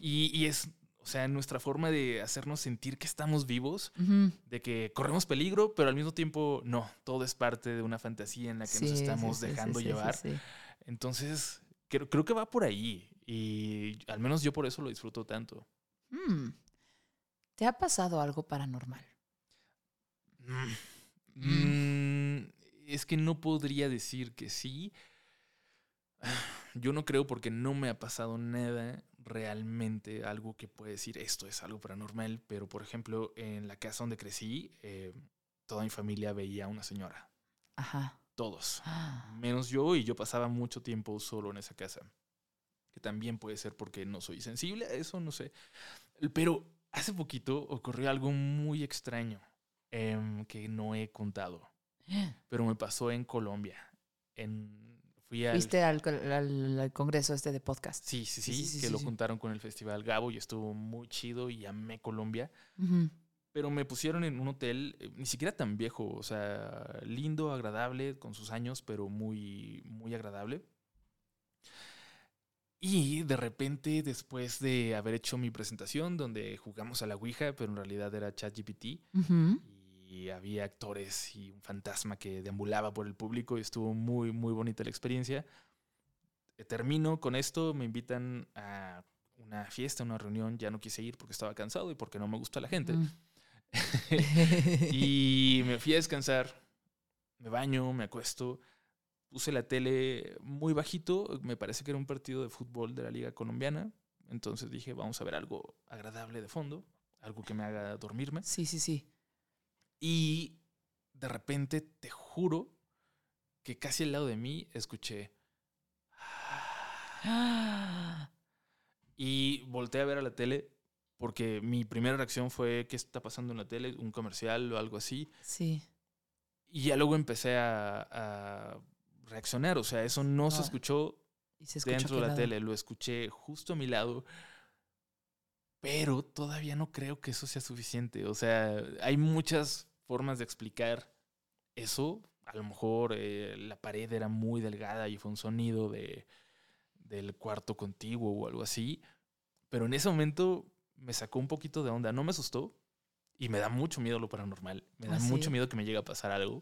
y es sea, nuestra forma de hacernos sentir que estamos vivos, de que corremos peligro, pero al mismo tiempo no, todo es parte de una fantasía en la que nos estamos dejando llevar. Entonces, creo, creo, que va por ahí y al menos yo por eso lo disfruto tanto. Mm. ¿Te ha pasado algo paranormal? Mm. Mm, es que no podría decir que sí. Yo no creo porque no me ha pasado nada realmente algo que puede decir esto es algo paranormal, pero por ejemplo, en la casa donde crecí, eh, toda mi familia veía a una señora. Ajá. Todos. Ah. Menos yo, y yo pasaba mucho tiempo solo en esa casa. Que también puede ser porque no soy sensible a eso, no sé. Pero hace poquito ocurrió algo muy extraño em, que no he contado. Pero me pasó en Colombia. En Fuiste al, congreso este de podcast. Sí, sí, sí, que lo juntaron con el Festival Gabo y estuvo muy chido y amé Colombia. Pero me pusieron en un hotel, eh, ni siquiera tan viejo, o sea, lindo, agradable, con sus años, pero muy, muy agradable. Y de repente, después de haber hecho mi presentación, donde jugamos a la Ouija, pero en realidad era ChatGPT, y había actores y un fantasma que deambulaba por el público y estuvo muy, muy bonita la experiencia. Eh, termino con esto, me invitan a una fiesta, una reunión, ya no quise ir porque estaba cansado y porque no me gusta la gente. Mm. y me fui a descansar, me baño, me acuesto, puse la tele muy bajito, me parece que era un partido de fútbol de la Liga Colombiana, entonces dije, vamos a ver algo agradable de fondo, algo que me haga dormirme. Sí, sí, sí. Y de repente, te juro que casi al lado de mí escuché. Y volteé a ver a la tele porque mi primera reacción fue, ¿qué está pasando en la tele? ¿Un comercial o algo así? Sí. Y ya luego empecé a, reaccionar. O sea, eso no se escuchó dentro de la tele, lo escuché justo a mi lado. Pero todavía no creo que eso sea suficiente. O sea, hay muchas formas de explicar eso. A lo mejor eh, la pared era muy delgada y fue un sonido de, del cuarto contiguo o algo así. Pero en ese momento me sacó un poquito de onda. No me asustó y me da mucho miedo lo paranormal. Me da ah, mucho miedo que me llegue a pasar algo.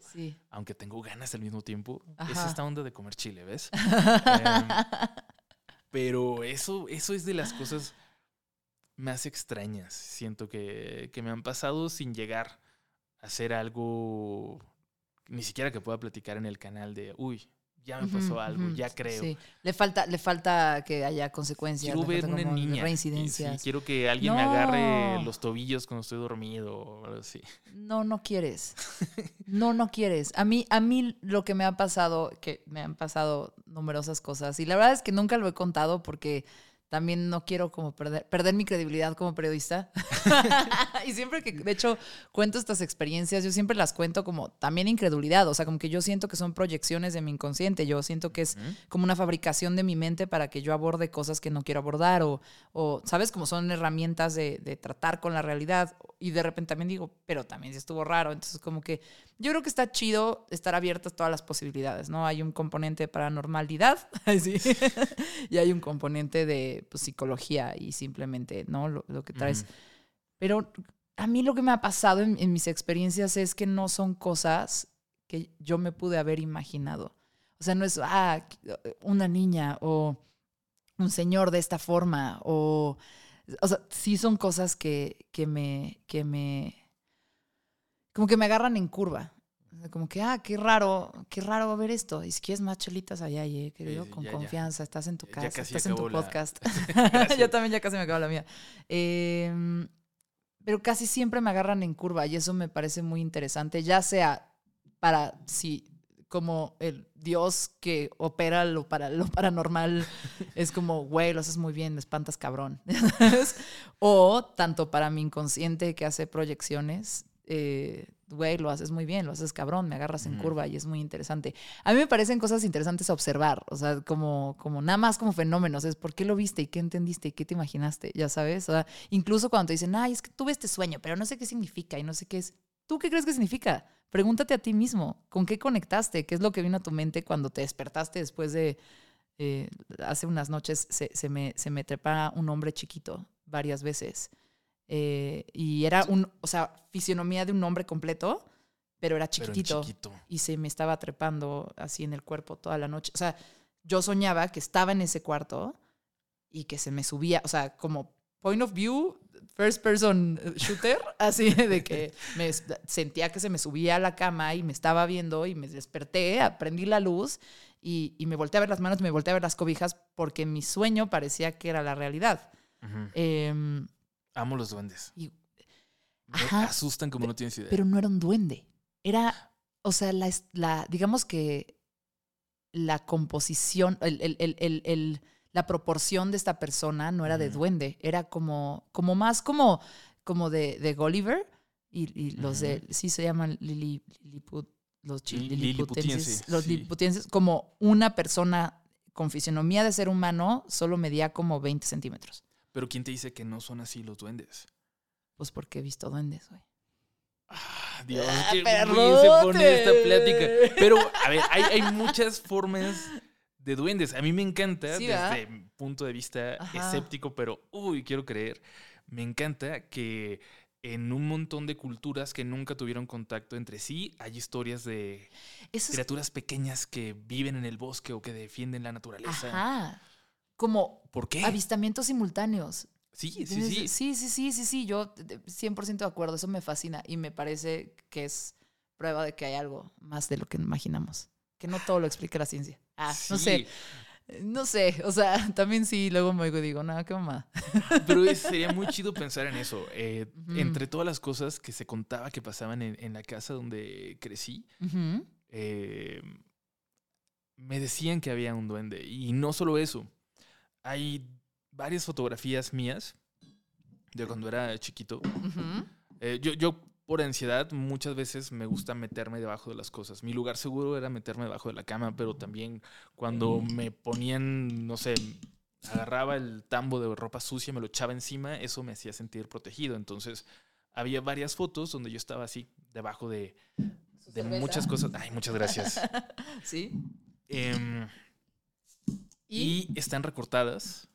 Aunque tengo ganas al mismo tiempo. Es esta onda de comer chile, ¿ves? Em, pero eso, eso es de las cosas más extrañas, siento que, que me han pasado sin llegar hacer algo, ni siquiera que pueda platicar en el canal de, uy, ya me pasó algo, ya creo. Sí. Le falta, le falta que haya consecuencias. Quiero ver una niña. Reincidencias. quiero que alguien me agarre los tobillos cuando estoy dormido o algo así. No, no quieres. no, no quieres. A mí, a mí lo que me ha pasado, que me han pasado numerosas cosas, y la verdad es que nunca lo he contado porque también no quiero como perder, perder mi credibilidad como periodista. y siempre que, de hecho, cuento estas experiencias, yo siempre las cuento como también incredulidad, o sea, como que yo siento que son proyecciones de mi inconsciente, yo siento que es como una fabricación de mi mente para que yo aborde cosas que no quiero abordar o, o ¿sabes? Como son herramientas de, de tratar con la realidad y de repente también digo, pero también estuvo raro, entonces como que yo creo que está chido estar abiertas todas las posibilidades, ¿no? Hay un componente de paranormalidad y hay un componente de pues, psicología y simplemente, ¿no? Lo, que traes. Pero a mí lo que me ha pasado en, mis experiencias es que no son cosas que yo me pude haber imaginado. O sea, no es, ah, una niña o un señor de esta forma o... O sea, sí son cosas que, que me, que me, como que me agarran en curva. Como que, ah, qué raro, qué raro ver esto. Y si quieres más chelitas allá, eh, querido, con confianza, estás en tu casa, estás en tu podcast. Yo también ya casi me acabo la mía. Eh, pero casi siempre me agarran en curva y eso me parece muy interesante, ya sea para si como el Dios que opera lo, para, lo paranormal es como, güey, lo haces muy bien, me espantas cabrón. o tanto para mi inconsciente que hace proyecciones, eh, güey, lo haces muy bien, lo haces cabrón, me agarras en curva y es muy interesante. A mí me parecen cosas interesantes a observar, o sea, como, como nada más como fenómenos, es por qué lo viste y qué entendiste y qué te imaginaste, ya sabes, o sea, incluso cuando te dicen, ay, es que tuve este sueño, pero no sé qué significa y no sé qué es, ¿tú qué crees que significa? Pregúntate a ti mismo, ¿con qué conectaste? ¿Qué es lo que vino a tu mente cuando te despertaste después de, eh, hace unas noches se, se, me, se me trepa un hombre chiquito varias veces? Eh, y era un, o sea, fisionomía de un hombre completo, pero era chiquitito, Y se me estaba trepando así en el cuerpo toda la noche. O sea, yo soñaba que estaba en ese cuarto y que se me subía, o sea, como point of view, first person shooter, así de que me sentía que se me subía a la cama y me estaba viendo y me desperté, prendí la luz y, y me volteé a ver las manos me volteé a ver las cobijas porque mi sueño parecía que era la realidad. Amo los duendes. Y, asustan como no tienes idea. Pero no era un duende. Era, o sea, la, la digamos que la composición, el, el, el, la proporción de esta persona no era de duende, era como, como más como, como de, de Gulliver y, los de, sí se llaman Lilliput, los liliputienses, los liliputienses, como una persona con fisionomía de ser humano solo medía como 20 centímetros. Pero ¿quién te dice que no son así los duendes? Pues porque he visto duendes, güey. Ah, Dios, ah, qué se pone esta plática. Pero, a ver, hay, muchas formas de duendes. A mí me encanta, desde mi punto de vista escéptico, pero, uy, quiero creer, me encanta que en un montón de culturas que nunca tuvieron contacto entre sí, hay historias de criaturas pequeñas que viven en el bosque o que defienden la naturaleza. Ajá como ¿Por qué? avistamientos simultáneos. Sí, sí, sí. Sí, sí, sí, sí, sí, yo 100% de acuerdo, eso me fascina y me parece que es prueba de que hay algo más de lo que imaginamos, que no todo lo explica la ciencia. Ah, no sé. No sé, o sea, también sí, luego me digo, nada, qué mamá. Pero sería muy chido pensar en eso. Eh, entre todas las cosas que se contaba que pasaban en, la casa donde crecí, eh, me decían que había un duende. Y no solo eso, hay varias fotografías mías de cuando era chiquito. Eh, yo, yo, por ansiedad, muchas veces me gusta meterme debajo de las cosas. Mi lugar seguro era meterme debajo de la cama, pero también cuando me ponían, no sé, agarraba el tambo de ropa sucia, me lo echaba encima, eso me hacía sentir protegido. Entonces, había varias fotos donde yo estaba así, debajo de, de muchas cosas. Ay, muchas gracias. sí. Eh, ¿Y? están recortadas.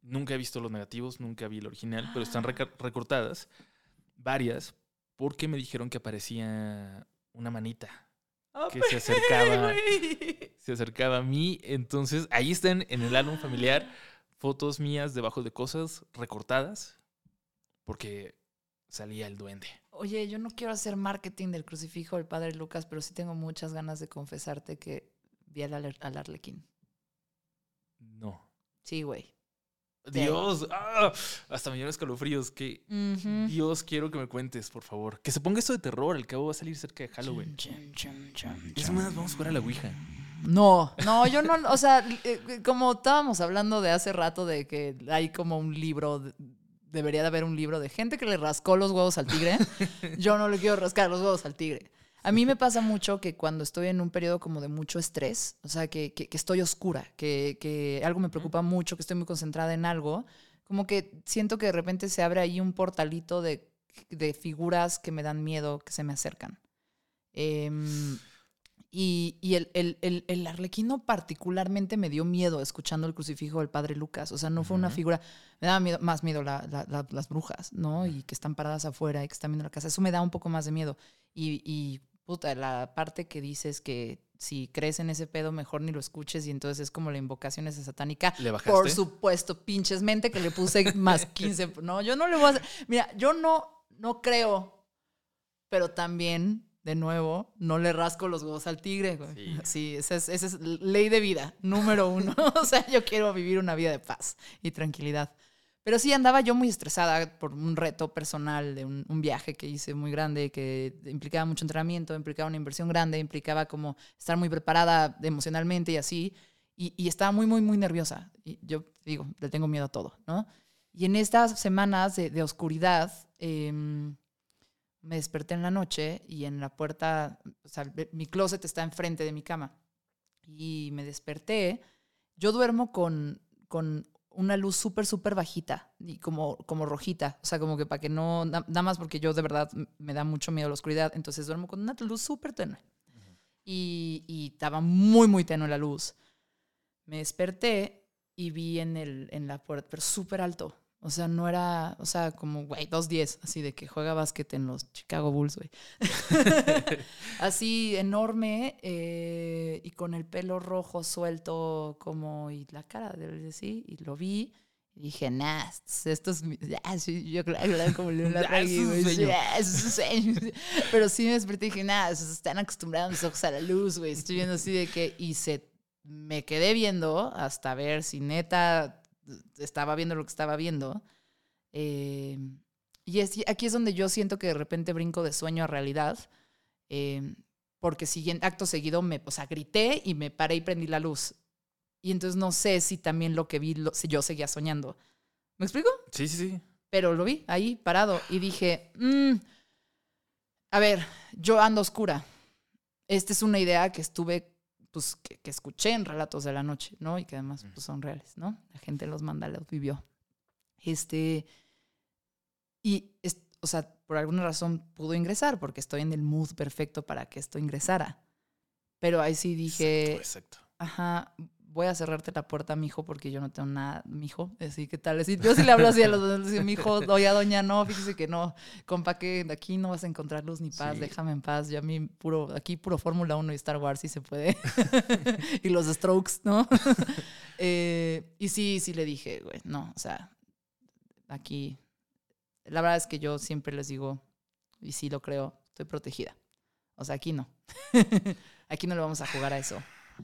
Nunca he visto los negativos, nunca vi el original, pero están recortadas. Varias, porque me dijeron que aparecía una manita ah, que se acercaba, se acercaba a mí. Entonces, ahí están en el álbum familiar fotos mías debajo de cosas recortadas, porque salía el duende. Oye, yo no quiero hacer marketing del crucifijo del padre Lucas, pero sí tengo muchas ganas de confesarte que vi al, al arlequín. No. Sí, güey. Dios, ¡ah! hasta me escalofríos. Que Dios, quiero que me cuentes, por favor. Que se ponga esto de terror. El cabo va a salir cerca de Halloween. es más, vamos a jugar a la Ouija. No, no, yo no, o sea, eh, como estábamos hablando de hace rato de que hay como un libro, debería de haber un libro de gente que le rascó los huevos al tigre. yo no le quiero rascar los huevos al tigre. A mí me pasa mucho que cuando estoy en un periodo como de mucho estrés, o sea, que, que, estoy oscura, que, que, algo me preocupa mucho, que estoy muy concentrada en algo, como que siento que de repente se abre ahí un portalito de, de figuras que me dan miedo, que se me acercan. Em, y, y el, el, el, el, arlequino particularmente me dio miedo escuchando el crucifijo del padre Lucas. O sea, no fue una figura. Me daba miedo, más miedo las brujas, ¿no? Y que están paradas afuera y que están viendo la casa. Eso me da un poco más de miedo. Y, y puta, la parte que dices que si crees en ese pedo, mejor ni lo escuches y entonces es como la invocación esa satánica. ¿Le bajaste? Por supuesto, pinches mente que le puse más 15. No, yo no le voy a hacer. Mira, yo no, no creo, pero también, de nuevo, no le rasco los huevos al tigre, güey. Sí, esa, es, esa es ley de vida, número uno. o sea, yo quiero vivir una vida de paz y tranquilidad. Pero sí andaba yo muy estresada por un reto personal de un, viaje que hice muy grande, que implicaba mucho entrenamiento, implicaba una inversión grande, implicaba como estar muy preparada emocionalmente y así. Y, estaba muy, muy, muy nerviosa. Y yo digo, le tengo miedo a todo, ¿no? Y en estas semanas de, oscuridad, em, me desperté en la noche y en la puerta, o sea, mi closet está enfrente de mi cama. Y me desperté. Yo duermo con, con una luz súper, súper bajita y como, como rojita. O sea, como que para que no, nada más porque yo de verdad me da mucho miedo la oscuridad. Entonces duermo con una luz súper tenue. y, y, estaba muy, muy tenue la luz. Me desperté y vi en, el, en la puerta, pero súper alto. O sea, no era, o sea, como, güey, 2-10, así de que juega básquet en los Chicago Bulls, güey. así enorme eh, y con el pelo rojo suelto como, y la cara de sí, y lo vi. Y dije, nah, esto es, ya, sí, yo creo como le una Pero sí me desperté y dije, nah, están acostumbrados mis ojos a la luz, güey. Estoy viendo así de que, y se, me quedé viendo hasta ver si neta estaba viendo lo que estaba viendo. Eh, y aquí es donde yo siento que de repente brinco de sueño a realidad, eh, porque siguiente, acto seguido me, o sea, grité y me paré y prendí la luz. Y entonces no sé si también lo que vi, si yo seguía soñando. ¿Me explico? Sí, sí, sí. Pero lo vi ahí parado y dije, mm, a ver, yo ando oscura. Esta es una idea que estuve pues, que, escuché en Relatos de la Noche, ¿no? Y que además pues, son reales, ¿no? La gente los manda, los vivió. Este, y, o sea, por alguna razón pudo ingresar, porque estoy en el mood perfecto para que esto ingresara. Pero ahí sí dije, exacto. ajá, voy a cerrarte la puerta, mijo, porque yo no tengo nada, mijo. Así, ¿qué tal? yo sí le hablo así a los dos, mijo, a doña, no, fíjese que no, compa, que aquí no vas a encontrar luz ni paz, déjame en paz. Ya a mí, puro, aquí puro Fórmula 1 y Star Wars sí se puede. y los Strokes, ¿no? Eh, y sí, sí le dije, güey, no, o sea, aquí, la verdad es que yo siempre les digo, y sí lo creo, estoy protegida. O sea, aquí no. aquí no le vamos a jugar a eso.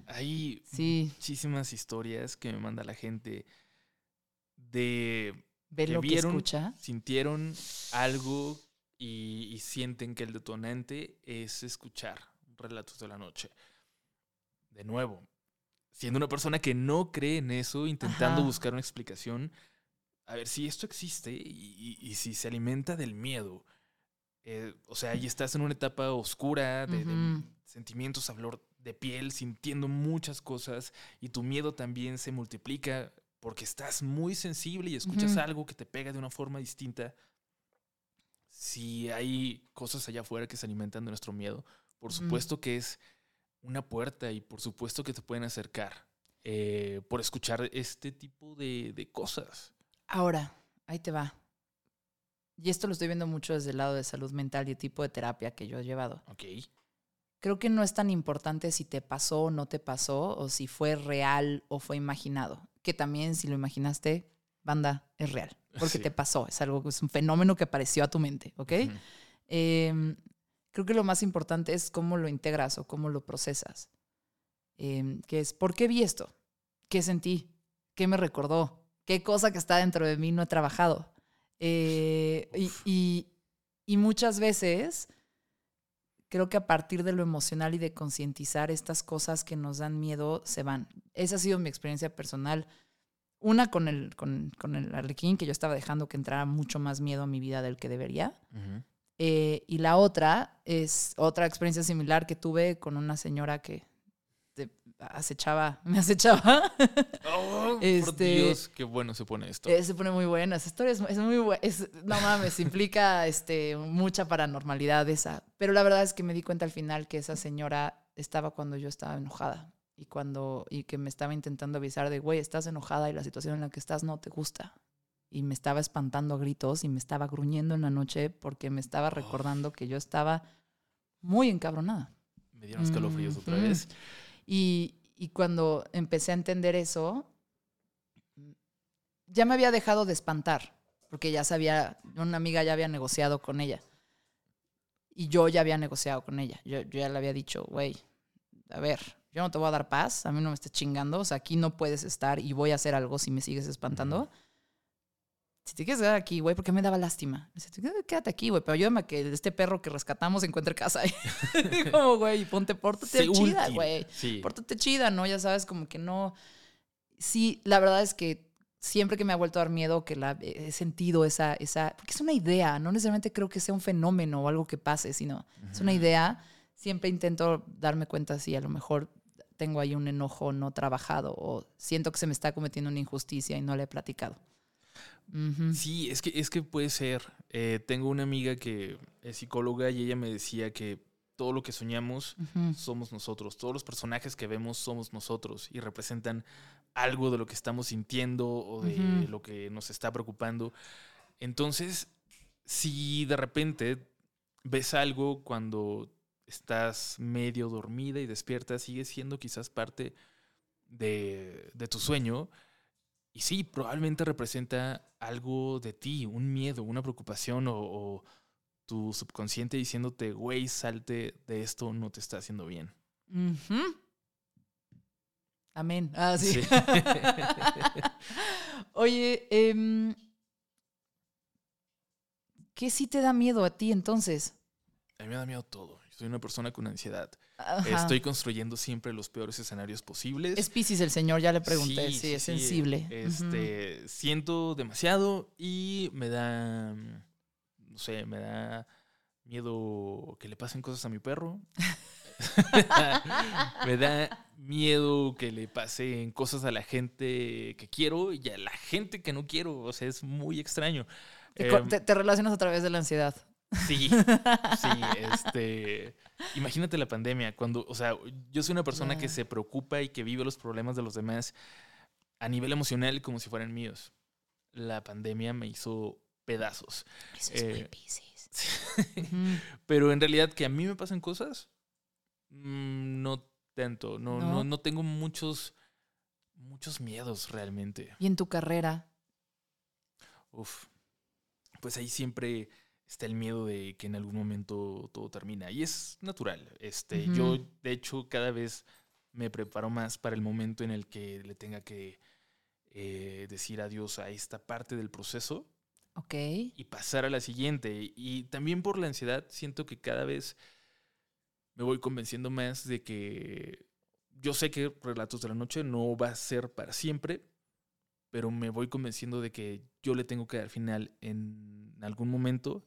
Hay muchísimas historias que me manda la gente de que lo vieron, escucha? sintieron algo y, sienten que el detonante es escuchar relatos de la noche. De nuevo, siendo una persona que no cree en eso, intentando buscar una explicación, a ver si esto existe y, si se alimenta del miedo. Eh, o sea, y estás en una etapa oscura de, de sentimientos a flor de piel, sintiendo muchas cosas y tu miedo también se multiplica porque estás muy sensible y escuchas algo que te pega de una forma distinta. Si hay cosas allá afuera que se alimentan de nuestro miedo, por supuesto que es una puerta y por supuesto que te pueden acercar eh, por escuchar este tipo de, de cosas. Ahora, ahí te va. Y esto lo estoy viendo mucho desde el lado de salud mental y el tipo de terapia que yo he llevado. Ok creo que no es tan importante si te pasó o no te pasó, o si fue real o fue imaginado. Que también si lo imaginaste, banda, es real, porque te pasó, es algo, es un fenómeno que apareció a tu mente, ¿ok? Em, creo que lo más importante es cómo lo integras o cómo lo procesas. Em, que es, ¿por qué vi esto? ¿Qué sentí? ¿Qué me recordó? ¿Qué cosa que está dentro de mí no he trabajado? Eh, y, y muchas veces creo que a partir de lo emocional y de concientizar estas cosas que nos dan miedo, se van. Esa ha sido mi experiencia personal. Una con el, con, con el arlequín, que yo estaba dejando que entrara mucho más miedo a mi vida del que debería. Eh, y la otra es otra experiencia similar que tuve con una señora que acechaba, me acechaba. Oh, por este, Dios, qué bueno se pone esto. Eh, se pone muy buena. Esa historia es, muy buena. no mames, implica este, mucha paranormalidad esa. Pero la verdad es que me di cuenta al final que esa señora estaba cuando yo estaba enojada. Y, cuando, y que me estaba intentando avisar de, güey, estás enojada y la situación en la que estás no te gusta. Y me estaba espantando a gritos y me estaba gruñendo en la noche porque me estaba recordando que yo estaba muy encabronada. Me dieron escalofríos otra vez. Y, cuando empecé a entender eso, ya me había dejado de espantar, porque ya sabía, una amiga ya había negociado con ella. Y yo ya había negociado con ella. Yo, ya le había dicho, güey, a ver, yo no te voy a dar paz, a mí no me estés chingando, o sea, aquí no puedes estar y voy a hacer algo si me sigues espantando. Si te quieres quedar aquí, güey, porque me daba lástima. Dice, quédate aquí, güey, pero ayúdame a que este perro que rescatamos encuentre casa. como, güey, ponte, pórtate chida, güey. Sí. Pórtate chida, ¿no? Ya sabes, como que no. Sí, la verdad es que siempre que me ha vuelto a dar miedo, que la, he sentido esa, esa, porque es una idea, no necesariamente creo que sea un fenómeno o algo que pase, sino es una idea, siempre intento darme cuenta si a lo mejor tengo ahí un enojo no trabajado o siento que se me está cometiendo una injusticia y no le he platicado. Sí, es que, es que puede ser. Eh, tengo una amiga que es psicóloga y ella me decía que todo lo que soñamos somos nosotros. Todos los personajes que vemos somos nosotros y representan algo de lo que estamos sintiendo o de lo que nos está preocupando. Entonces, si de repente ves algo cuando estás medio dormida y despierta, sigue siendo quizás parte de, tu sueño. Y sí, probablemente representa algo de ti, un miedo, una preocupación o tu subconsciente diciéndote, güey, salte de esto, no te está haciendo bien. Amén. Ah, sí. Oye, em, ¿qué sí te da miedo a ti entonces? A mí me da miedo todo. Soy una persona con ansiedad. Estoy construyendo siempre los peores escenarios posibles. Es Pisces el señor, ya le pregunté. Sí, es sensible. Este, Siento demasiado y me da no sé, me da miedo que le pasen cosas a mi perro. me da miedo que le pasen cosas a la gente que quiero y a la gente que no quiero. O sea, es muy extraño. Te, em, relacionas a través de la ansiedad. Sí, sí, este. Imagínate la pandemia, cuando, o sea, yo soy una persona que se preocupa y que vive los problemas de los demás a nivel emocional como si fueran míos. La pandemia me hizo pedazos. Eso es muy eh, Pero en realidad que a mí me pasan cosas, mm, no tanto. No, no, no, tengo muchos, muchos miedos realmente. ¿Y en tu carrera? Uf, pues ahí siempre está el miedo de que en algún momento todo termina. Y es natural. Este, Yo, de hecho, cada vez me preparo más para el momento en el que le tenga que eh, decir adiós a esta parte del proceso y pasar a la siguiente. Y también por la ansiedad, siento que cada vez me voy convenciendo más de que yo sé que Relatos de la Noche no va a ser para siempre, pero me voy convenciendo de que yo le tengo que dar final en algún momento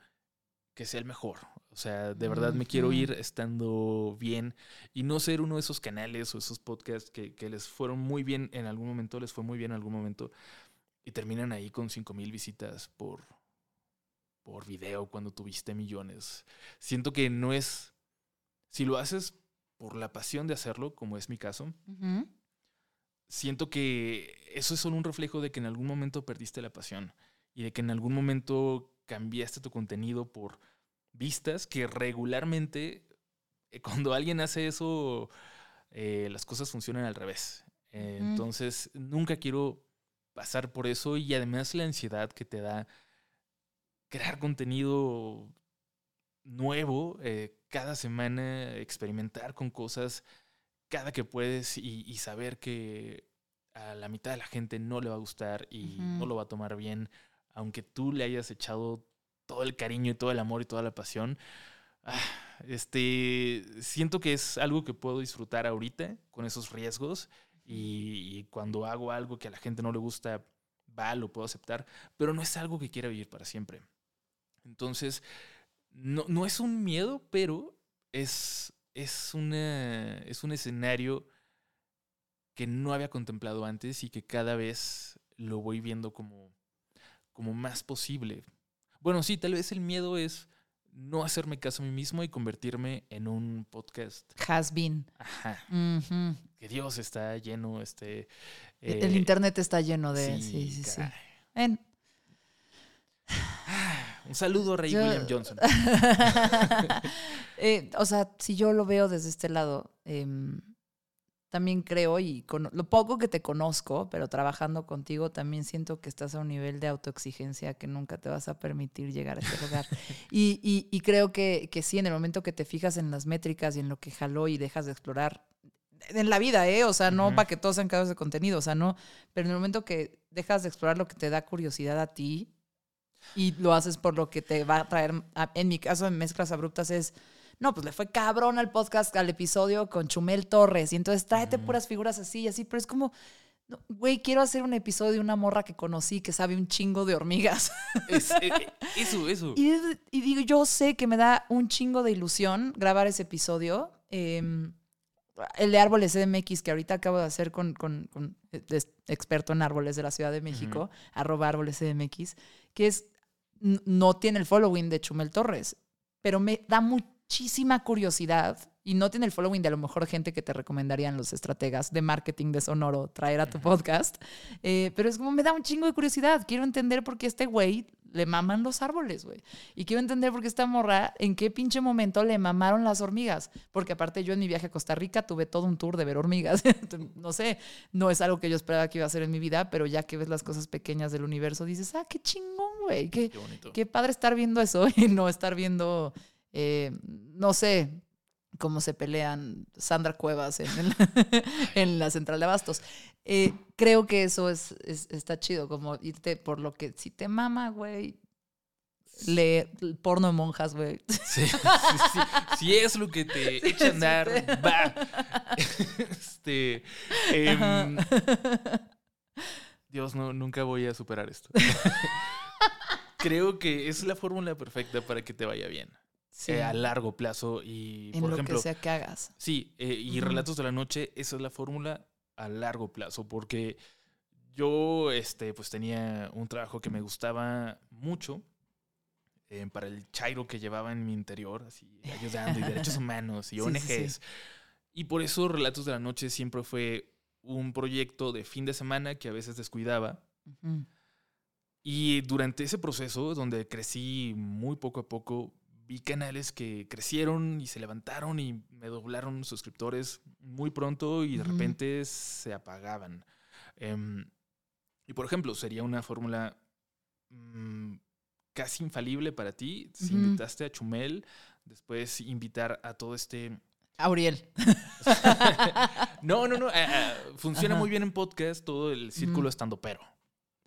que sea el mejor. O sea, de verdad me quiero ir estando bien y no ser uno de esos canales o esos podcasts que, que les fueron muy bien en algún momento, les fue muy bien en algún momento, y terminan ahí con 5000 visitas por, por video cuando tuviste millones. Siento que no es. Si lo haces por la pasión de hacerlo, como es mi caso, siento que eso es solo un reflejo de que en algún momento perdiste la pasión y de que en algún momento cambiaste tu contenido por vistas que regularmente eh, cuando alguien hace eso eh, las cosas funcionan al revés. entonces nunca quiero pasar por eso y además la ansiedad que te da crear contenido nuevo eh, cada semana, experimentar con cosas cada que puedes y, saber que a la mitad de la gente no le va a gustar y no lo va a tomar bien, aunque tú le hayas echado todo el cariño y todo el amor y toda la pasión. Ah, este, siento que es algo que puedo disfrutar ahorita con esos riesgos y, cuando hago algo que a la gente no le gusta, va, lo puedo aceptar, pero no es algo que quiera vivir para siempre. Entonces, no, no es un miedo, pero es, es, una, es un escenario que no había contemplado antes y que cada vez lo voy viendo como, como más posible. Bueno, sí, tal vez el miedo es no hacerme caso a mí mismo y convertirme en un podcast. Has been. Ajá. Que Dios está lleno, este... el eh, internet está lleno de... Sí, sí, sí. Un saludo a Ray William Johnson. Eh, o sea, si yo lo veo desde este lado, em, también creo, y con lo poco que te conozco, pero trabajando contigo, también siento que estás a un nivel de autoexigencia que nunca te vas a permitir llegar a ese lugar. y, y, creo que, que sí, en el momento que te fijas en las métricas y en lo que jaló y dejas de explorar, en la vida, ¿eh? O sea, no para que todos sean casos de contenido, o sea, no, pero en el momento que dejas de explorar lo que te da curiosidad a ti y lo haces por lo que te va a traer, en mi caso, en mezclas abruptas es no, pues le fue cabrón al podcast, al episodio con Chumel Torres. Y entonces tráete puras figuras así y así, pero es como, güey, quiero hacer un episodio de una morra que conocí que sabe un chingo de hormigas. Eh, eh, eso, eso. Y, digo, yo sé que me da un chingo de ilusión grabar ese episodio. Em, el de árboles CDMX que ahorita acabo de hacer con, con, experto en árboles de la Ciudad de México, arroba árboles CDMX, que es, no tiene el following de Chumel Torres, pero me da mucho muchísima curiosidad y no tiene el following de a lo mejor gente que te recomendarían los estrategas de marketing de Sonoro traer a tu podcast, eh, pero es como me da un chingo de curiosidad. Quiero entender por qué este güey le maman los árboles, güey. Y quiero entender por qué esta morra, en qué pinche momento le mamaron las hormigas. Porque aparte yo en mi viaje a Costa Rica tuve todo un tour de ver hormigas. no sé, no es algo que yo esperaba que iba a hacer en mi vida, pero ya que ves las cosas pequeñas del universo, dices, ah, qué chingón, güey. Qué, qué, qué padre estar viendo eso y no estar viendo eh, no sé cómo se pelean Sandra Cuevas en, la, central de Abastos. Eh, creo que eso es, está chido, como irte por lo que si te mama, güey, lee porno de monjas, güey. Sí, Si es lo que te echa a andar, va. Este, em, Dios, no, nunca voy a superar esto. Creo que es la fórmula perfecta para que te vaya bien. Eh, a largo plazo. Y, en por lo ejemplo, que sea que hagas. Sí, eh, y Relatos de la Noche, esa es la fórmula a largo plazo, porque yo este, pues tenía un trabajo que me gustaba mucho. Eh, para el chairo que llevaba en mi interior, así ayudando, y derechos humanos y ONGs. Y por eso Relatos de la Noche siempre fue un proyecto de fin de semana que a veces descuidaba. Y durante ese proceso, donde crecí muy poco a poco, vi canales que crecieron y se levantaron y me doblaron suscriptores muy pronto y de repente se apagaban. Em, y por ejemplo, sería una fórmula mm, casi infalible para ti si invitaste a Chumel, después invitar a todo este... Auriel. no, no, no. Eh, eh, funciona muy bien en podcast todo el círculo estando pero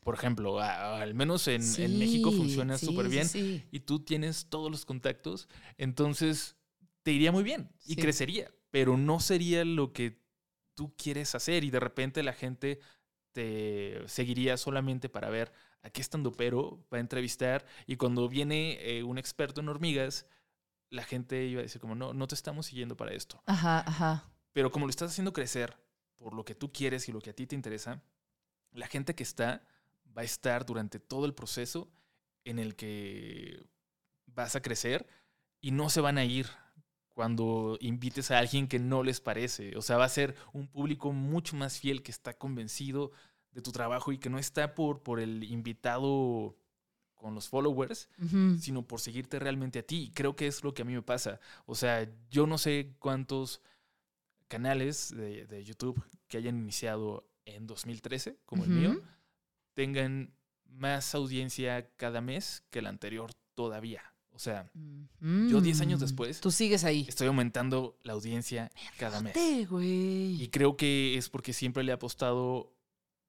por ejemplo, al menos en, México funciona súper bien y tú tienes todos los contactos, entonces te iría muy bien y crecería, pero no sería lo que tú quieres hacer y de repente la gente te seguiría solamente para ver a qué estando pero va a entrevistar y cuando viene eh, un experto en hormigas, la gente iba a decir como, no, no te estamos siguiendo para esto. Ajá, ajá. Pero como lo estás haciendo crecer por lo que tú quieres y lo que a ti te interesa, la gente que está va a estar durante todo el proceso en el que vas a crecer y no se van a ir cuando invites a alguien que no les parece. O sea, va a ser un público mucho más fiel que está convencido de tu trabajo y que no está por, por el invitado con los followers, sino por seguirte realmente a ti. Y creo que es lo que a mí me pasa. O sea, yo no sé cuántos canales de, de YouTube que hayan iniciado en 2013, como el mío, tengan más audiencia cada mes que el anterior todavía. O sea, yo 10 años después. Tú sigues ahí. Estoy aumentando la audiencia cada mes. Y creo que es porque siempre le he apostado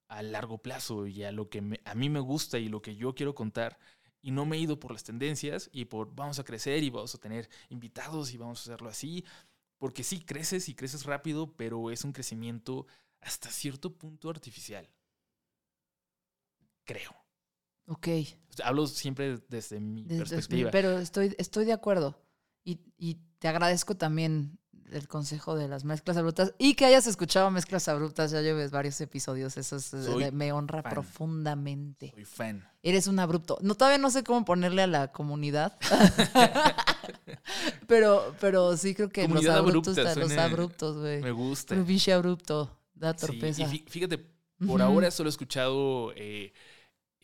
a largo plazo y a lo que a mí me gusta y lo que yo quiero contar. Y no me he ido por las tendencias y por vamos a crecer y vamos a tener invitados y vamos a hacerlo así. Porque sí, creces y creces rápido, pero es un crecimiento hasta cierto punto artificial creo. Ok. Hablo siempre desde mi perspectiva. pero estoy, estoy de acuerdo. Y, y, te agradezco también el consejo de las mezclas abruptas y que hayas escuchado mezclas abruptas. Ya lleves varios episodios. Eso me honra profundamente. Soy fan. Eres un abrupto. No, todavía no sé cómo ponerle a la comunidad. pero, pero sí creo que los abruptos, los abruptos, güey. Me gusta. Un biche abrupto. Da torpeza. y fíjate, por ahora solo he escuchado. Eh,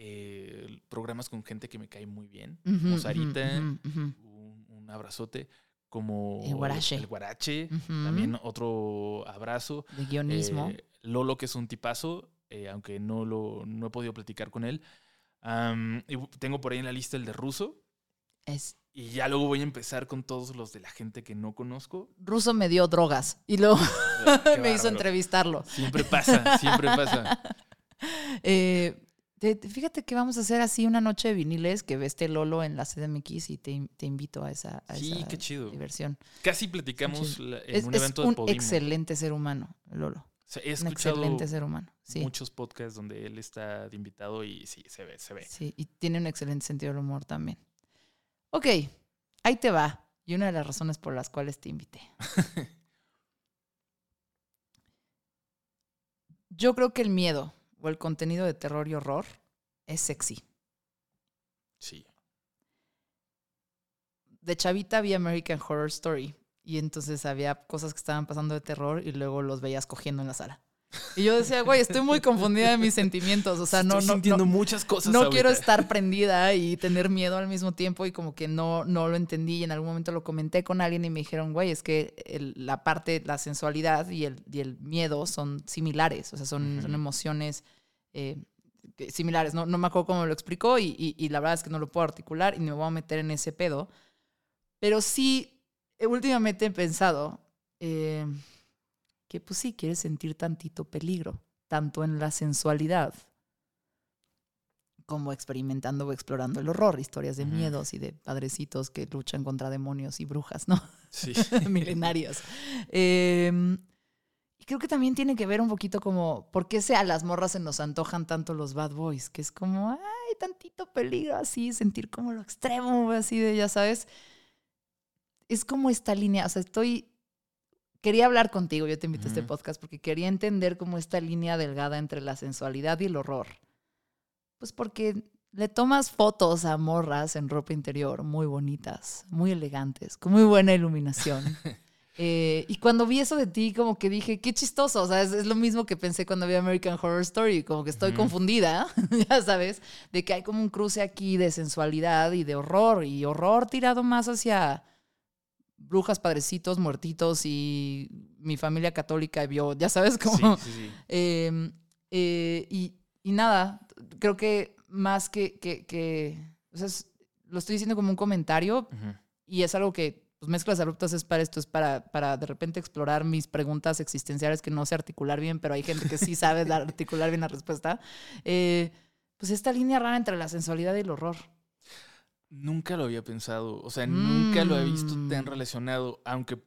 eh, programas con gente que me cae muy bien. como Sarita, un, abrazote. Como el Guarache. El Guarache, también otro abrazo. De guionismo. Eh, Lolo, que es un tipazo, eh, aunque no, lo, no he podido platicar con él. y tengo por ahí en la lista el de Ruso. Es y ya luego voy a empezar con todos los de la gente que no conozco. Ruso me dio drogas y luego me hizo entrevistarlo. Siempre pasa, siempre pasa. Eh, fíjate que vamos a hacer así una noche de viniles que ve este Lolo en la CDMX y te, te invito a esa, sí, qué chido. diversión. Casi platicamos en un evento es un excelente ser humano, Lolo. he escuchado un excelente ser humano. Muchos podcasts donde él está de invitado y sí, se ve, se ve. Sí, y tiene un excelente sentido del humor también. Ok, ahí te va. Y una de las razones por las cuales te invité. Yo creo que el miedo o el contenido de terror y horror es sexy. Sí. De chavita vi American Horror Story y entonces había cosas que estaban pasando de terror y luego los veías cogiendo en la sala. Y yo decía, güey, estoy muy confundida de mis sentimientos. O sea, no, estoy sintiendo muchas cosas. No quiero estar prendida y tener miedo al mismo tiempo y como que no, no lo entendí. Y en algún momento lo comenté con alguien y me dijeron, güey, es que la parte, la sensualidad y el, y el miedo son similares. O sea, son, son emociones eh, similares. No, no me acuerdo cómo lo explicó y, y, la verdad es que no lo puedo articular y me voy a meter en ese pedo. Pero sí, últimamente he pensado. Eh, que pues sí quieres sentir tantito peligro, tanto en la sensualidad como experimentando o explorando el horror, historias de miedos y de padrecitos que luchan contra demonios y brujas, ¿no? Sí. Milenarios. Em, y creo que también tiene que ver un poquito como, ¿por qué a las morras se nos antojan tanto los bad boys? Que es como, ay, tantito peligro así, sentir como lo extremo, así de, ya sabes. Es como esta línea, o sea, estoy quería hablar contigo, yo te invité a este podcast porque quería entender cómo esta línea delgada entre la sensualidad y el horror. Pues porque le tomas fotos a morras en ropa interior muy bonitas, muy elegantes, con muy buena iluminación. Eh, y cuando vi eso de ti, como que dije, qué chistoso. O sea, es, lo mismo que pensé cuando vi American Horror Story, como que estoy confundida, ya sabes, de que hay como un cruce aquí de sensualidad y de horror, y horror tirado más hacia brujas, padrecitos, muertitos y mi familia católica vio, ya sabes cómo. Em, eh, y, nada, creo que más que, que, o sea, lo estoy diciendo como un comentario y es algo que pues, mezclas abruptas es para esto, es para, para de repente explorar mis preguntas existenciales que no sé articular bien, pero hay gente que sí sabe articular bien la respuesta. Eh, pues esta línea rara entre la sensualidad y el horror. Nunca lo había pensado, o sea, nunca lo he visto tan mm. relacionado, aunque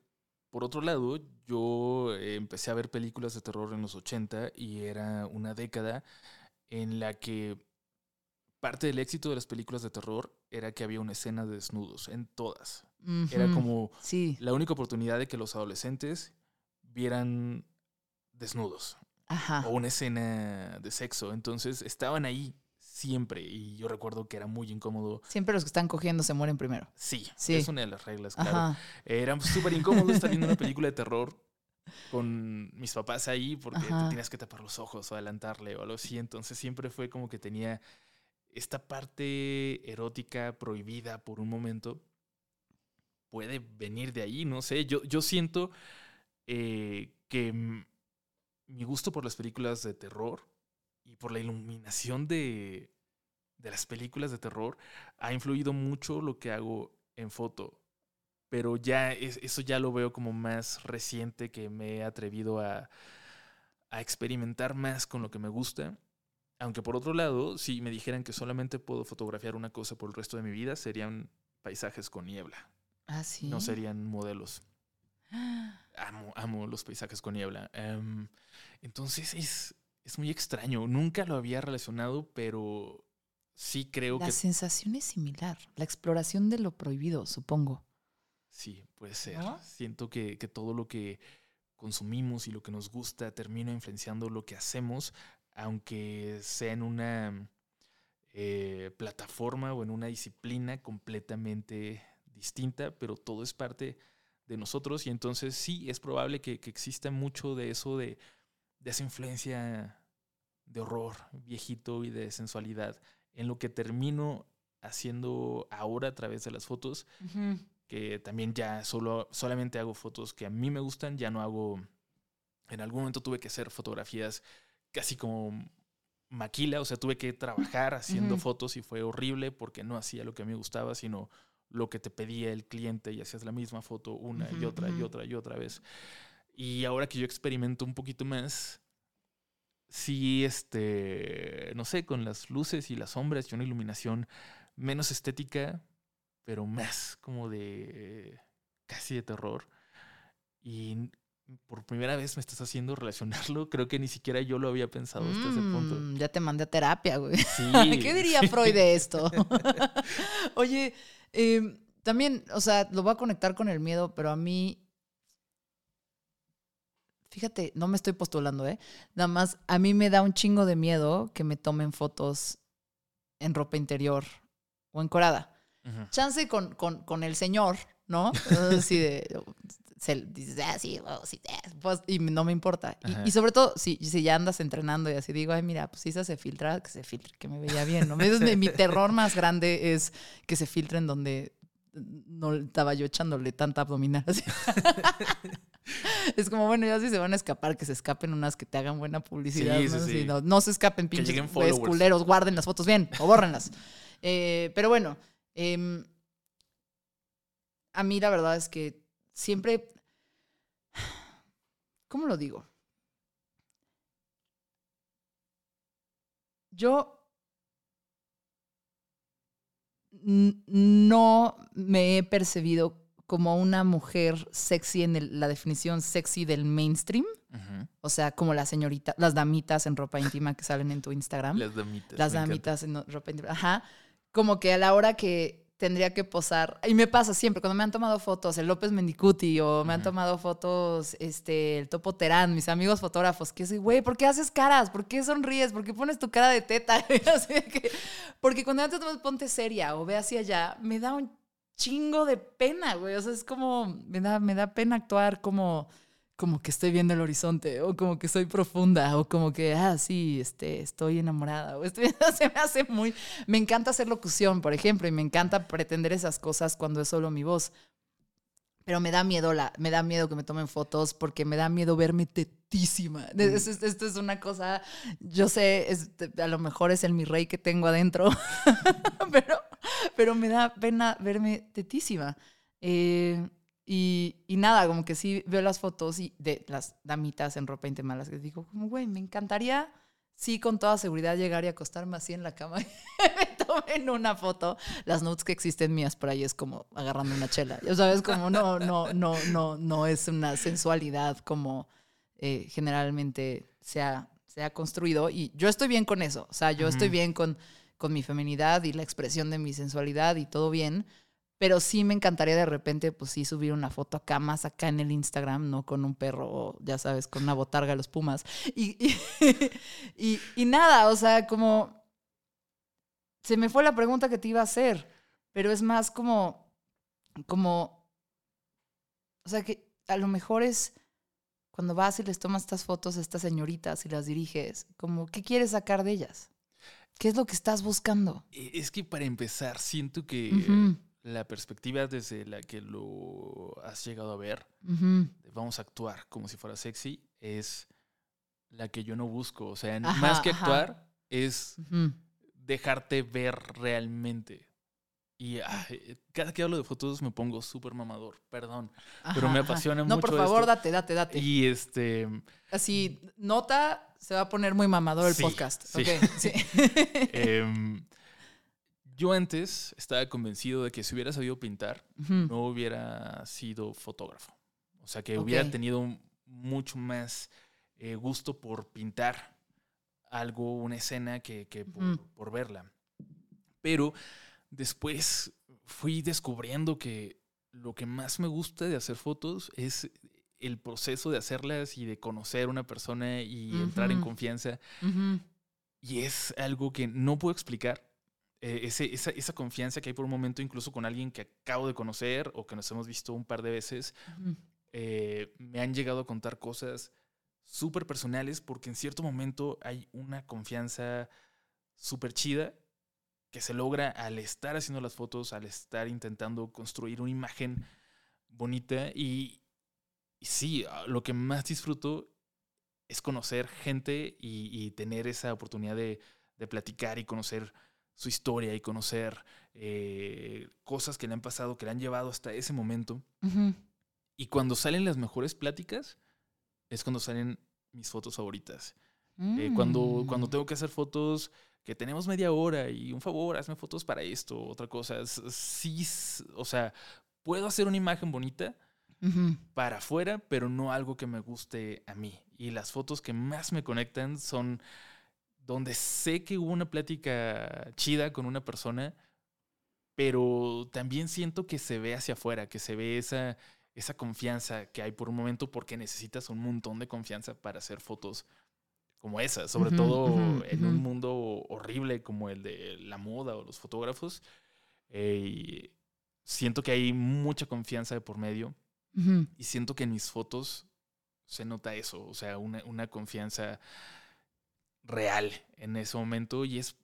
por otro lado, yo empecé a ver películas de terror en los 80 y era una década en la que parte del éxito de las películas de terror era que había una escena de desnudos en todas. Era como la única oportunidad de que los adolescentes vieran desnudos o una escena de sexo. Entonces estaban ahí siempre. Y yo recuerdo que era muy incómodo. Siempre los que están cogiendo se mueren primero. Sí, sí. es una de las reglas, claro. Era súper incómodo estar viendo una película de terror con mis papás ahí porque te tenías que tapar los ojos o adelantarle o algo así. Entonces siempre fue como que tenía esta parte erótica prohibida por un momento. Puede venir de ahí, no sé. Yo, yo siento eh, que mi gusto por las películas de terror y por la iluminación de, de las películas de terror ha influido mucho lo que hago en foto. Pero ya eso ya lo veo como más reciente que me he atrevido a, a experimentar más con lo que me gusta. Aunque por otro lado, si me dijeran que solamente puedo fotografiar una cosa por el resto de mi vida, serían paisajes con niebla. Ah, sí. No serían modelos. Amo, amo los paisajes con niebla. Em, entonces es, es muy extraño. Nunca lo había relacionado, pero sí creo que... La sensación es similar. La exploración de lo prohibido, supongo. Sí, puede ser. Siento que, todo lo que consumimos y lo que nos gusta termina influenciando lo que hacemos, aunque sea en una eh, plataforma o en una disciplina completamente distinta, pero todo es parte de nosotros y entonces sí es probable que exista mucho de eso de de esa influencia de horror viejito y de sensualidad en lo que termino haciendo ahora a través de las fotos, que también ya solo, solamente hago fotos que a mí me gustan, ya no hago, en algún momento tuve que hacer fotografías casi como maquila, o sea, tuve que trabajar haciendo fotos y fue horrible porque no hacía lo que a mí me gustaba, sino lo que te pedía el cliente y hacías la misma foto una y otra y otra y otra vez. Y ahora que yo experimento un poquito más, sí, este, no sé, con las luces y las sombras y una iluminación menos estética, pero más como de casi de terror. Y por primera vez me estás haciendo relacionarlo. Creo que ni siquiera yo lo había pensado hasta ese punto. Mm, ya te mandé a terapia, güey. ¿Qué diría Freud de esto? Oye, em, también, o sea, lo voy a conectar con el miedo, pero a mí. Fíjate, no me estoy postulando, ¿eh? Nada más, a mí me da un chingo de miedo que me tomen fotos en ropa interior o encorada. Chance con, con, con el señor, ¿no? Así de, se dice, ah, sí, oh, sí eh", pues, y no me importa. Y, sobre todo, si, si ya andas entrenando y así digo, ay, mira, pues si se filtra, que se filtre, que me veía bien, ¿no? mi, mi terror más grande es que se filtren donde no estaba yo echándole tanta abdominal. es como, bueno, ya si se van a escapar, que se escapen unas que te hagan buena publicidad. ¿no? no, se escapen pinches culeros, guarden las fotos bien o bórrenlas. Eh, pero bueno, em, a mí la verdad es que siempre ¿Cómo lo digo? Yo no me he percibido como una mujer sexy en la definición sexy del mainstream. O sea, como las señoritas, las damitas en ropa íntima que salen en tu Instagram. Las damitas. Las damitas en ropa íntima. Ajá. Como que a la hora que tendría que posar. Y me pasa siempre, cuando me han tomado fotos el López Mendicuti o me han tomado fotos este, el Topo Terán, mis amigos fotógrafos, que soy, güey, ¿por qué haces caras? ¿Por qué sonríes? ¿Por qué pones tu cara de teta? porque cuando antes tomas ponte seria o ve hacia allá, me da un chingo de pena, güey. O sea, es como, me da, me da pena actuar como como que estoy viendo el horizonte, o como que soy profunda, o como que, ah, sí, este, estoy enamorada, o estoy, se me hace muy, me encanta hacer locución, por ejemplo, y me encanta pretender esas cosas cuando es solo mi voz. Pero me da miedo, la, me da miedo que me tomen fotos porque me da miedo verme tetísima. Mm. Esto, es una cosa, yo sé, a lo mejor es el mi rey que tengo adentro, pero, pero me da pena verme tetísima. Eh, y, y, nada, como que sí veo las fotos y de las damitas en ropa íntima, las que digo, como, güey, me encantaría, sí, con toda seguridad llegar y acostarme así en la cama y me tomen una foto. Las notes que existen mías por ahí es como agarrando una chela. Ya sabes, como no, no, no, no, no es una sensualidad como eh, generalmente se ha, se ha construido. Y yo estoy bien con eso. O sea, yo estoy bien con, con mi feminidad y la expresión de mi sensualidad y todo bien pero sí me encantaría de repente, pues sí, subir una foto acá, más acá en el Instagram, no con un perro, ya sabes, con una botarga de los pumas. Y, y, nada, o sea, como... Se me fue la pregunta que te iba a hacer, pero es más como... como o sea, que a lo mejor es cuando vas y les tomas estas fotos a estas señoritas y las diriges, como, ¿qué quieres sacar de ellas? ¿Qué es lo que estás buscando? E, es que para empezar, siento que la perspectiva desde la que lo has llegado a ver, vamos a actuar como si fuera sexy, es la que yo no busco. O sea, más que actuar, es dejarte ver realmente. Y cada que hablo de fotos me pongo súper mamador, perdón. pero me apasiona mucho. No, por favor, date, date, date. Y este. Así, nota, se va a poner muy mamador el podcast. Sí. sí. Em, yo antes estaba convencido de que si hubiera sabido pintar, no hubiera sido fotógrafo. O sea, que hubiera tenido mucho más eh, gusto por pintar algo, una escena, que, por, verla. Pero después fui descubriendo que lo que más me gusta de hacer fotos es el proceso de hacerlas y de conocer a una persona y entrar en confianza. Y es algo que no puedo explicar eh, esa, confianza que hay por un momento incluso con alguien que acabo de conocer o que nos hemos visto un par de veces, eh, me han llegado a contar cosas súper personales porque en cierto momento hay una confianza súper chida que se logra al estar haciendo las fotos, al estar intentando construir una imagen bonita. Y, sí, ah, lo que más disfruto es conocer gente y, tener esa oportunidad de, platicar y conocer su historia y conocer eh, cosas que le han pasado, que le han llevado hasta ese momento. Y cuando salen las mejores pláticas, es cuando salen mis fotos favoritas. Eh, cuando, cuando mm. tengo que hacer fotos que tenemos media hora y un favor, hazme fotos para esto, otra cosa. Sí, o sea, puedo hacer una imagen bonita para afuera, pero no algo que me guste a mí. Y las fotos que más me conectan son donde sé que hubo una plática chida con una persona, pero también siento que se ve hacia afuera, que se ve esa, esa confianza que hay por un momento porque necesitas un montón de confianza para hacer fotos como esa, sobre todo en un mundo horrible como el de la moda o los fotógrafos. Eh, siento que hay mucha confianza de por medio y siento que en mis fotos se nota eso, o sea, una, una confianza real en ese momento y es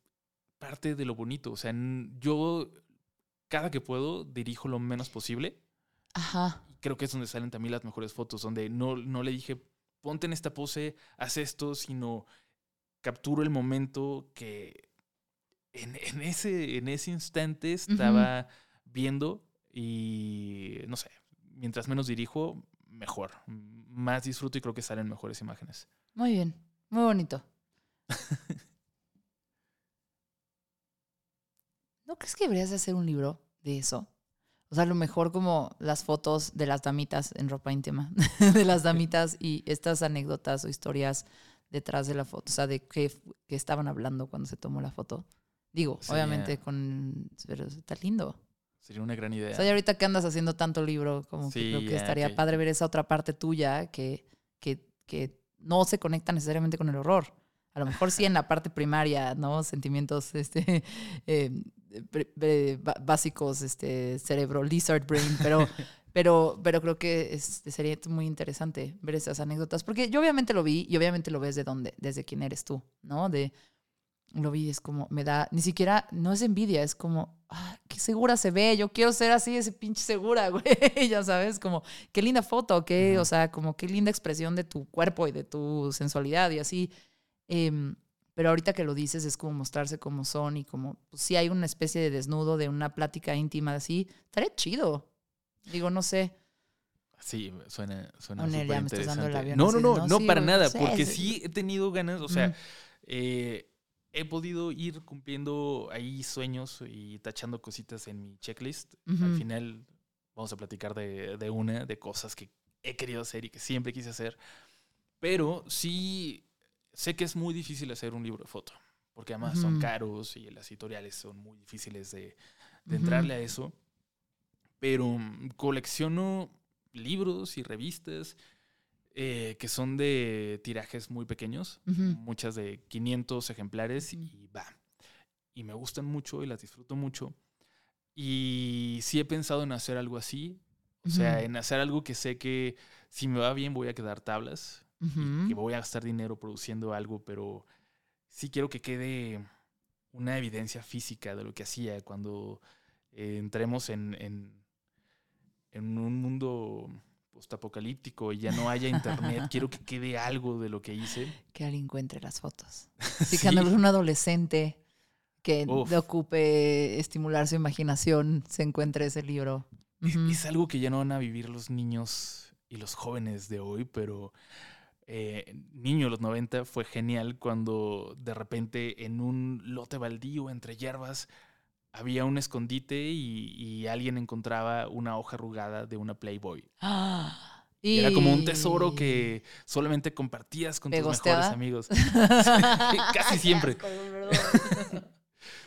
parte de lo bonito. O sea, yo cada que puedo dirijo lo menos posible. Ajá. Creo que es donde salen también las mejores fotos, donde no, no le dije, ponte en esta pose, haz esto, sino capturo el momento que en, ese, en ese instante estaba viendo y no sé, mientras menos dirijo, mejor. Más disfruto y creo que salen mejores imágenes. Muy bien, muy bonito. ¿No crees que deberías hacer un libro de eso? O sea, a lo mejor como las fotos de las damitas en ropa íntima, de las damitas y estas anécdotas o historias detrás de la foto, o sea, de qué, estaban hablando cuando se tomó la foto. Digo, obviamente con... Pero está lindo. Sería una gran idea. O sea, y ahorita que andas haciendo tanto libro, como que creo que estaría padre ver esa otra parte tuya que, que, que no se conecta necesariamente con el horror. A lo mejor sí en la parte primaria, ¿no? Sentimientos este, eh, básicos, este, cerebro, lizard brain, pero, pero, pero creo que sería muy interesante ver esas anécdotas, porque yo obviamente lo vi y obviamente lo ves de dónde, desde quién eres tú, ¿no? De, lo vi, es como, me da, ni siquiera, no es envidia, es como, ah, qué segura se ve, yo quiero ser así, ese pinche segura, güey, ya sabes, como, qué linda foto, qué, o sea, como qué linda expresión de tu cuerpo y de tu sensualidad y así. Em, pero ahorita que lo dices es como mostrarse como son y como, pues si hay una especie de desnudo, de una plática íntima así, estaría chido. Digo, no sé. Sí, suena, suena no, no, no, no, para nada, porque sí he tenido ganas, o sea, eh, he podido ir cumpliendo ahí sueños y tachando cositas en mi checklist. Al final vamos a platicar de, de, una, de cosas que he querido hacer y que siempre quise hacer. Pero sí sé que es muy difícil hacer un libro de foto, porque además son caros y las editoriales son muy difíciles de, de entrarle a eso. Pero mm, colecciono libros y revistas eh, que son de tirajes muy pequeños, muchas de 500 ejemplares y va. Y me gustan mucho y las disfruto mucho. Y sí he pensado en hacer algo así, o sea, en hacer algo que sé que si me va bien voy a quedar tablas, y que voy a gastar dinero produciendo algo, pero sí quiero que quede una evidencia física de lo que hacía cuando eh, entremos en, en, en un mundo postapocalíptico y ya no haya internet, quiero que quede algo de lo que hice. Que alguien encuentre las fotos. Si sí. cuando un adolescente que le ocupe estimular su imaginación, se encuentre ese libro. Es, algo que ya no van a vivir los niños y los jóvenes de hoy, pero eh, niño de los 90 fue genial cuando de repente en un lote baldío entre hierbas había un escondite y, alguien encontraba una hoja arrugada de una Playboy. Y era como un tesoro que solamente compartías con tus mejores amigos. casi siempre.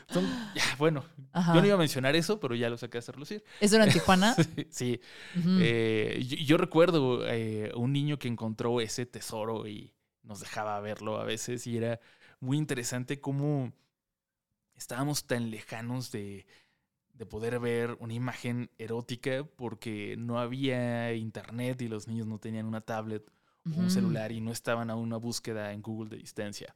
bueno, yo no iba a mencionar eso, pero ya lo saqué a relucir. ¿Eso era en Tijuana? sí. Eh, yo, recuerdo eh, un niño que encontró ese tesoro y nos dejaba verlo a veces y era muy interesante cómo estábamos tan lejanos de, poder ver una imagen erótica porque no había internet y los niños no tenían una tablet o un celular y no estaban a una búsqueda en Google de distancia.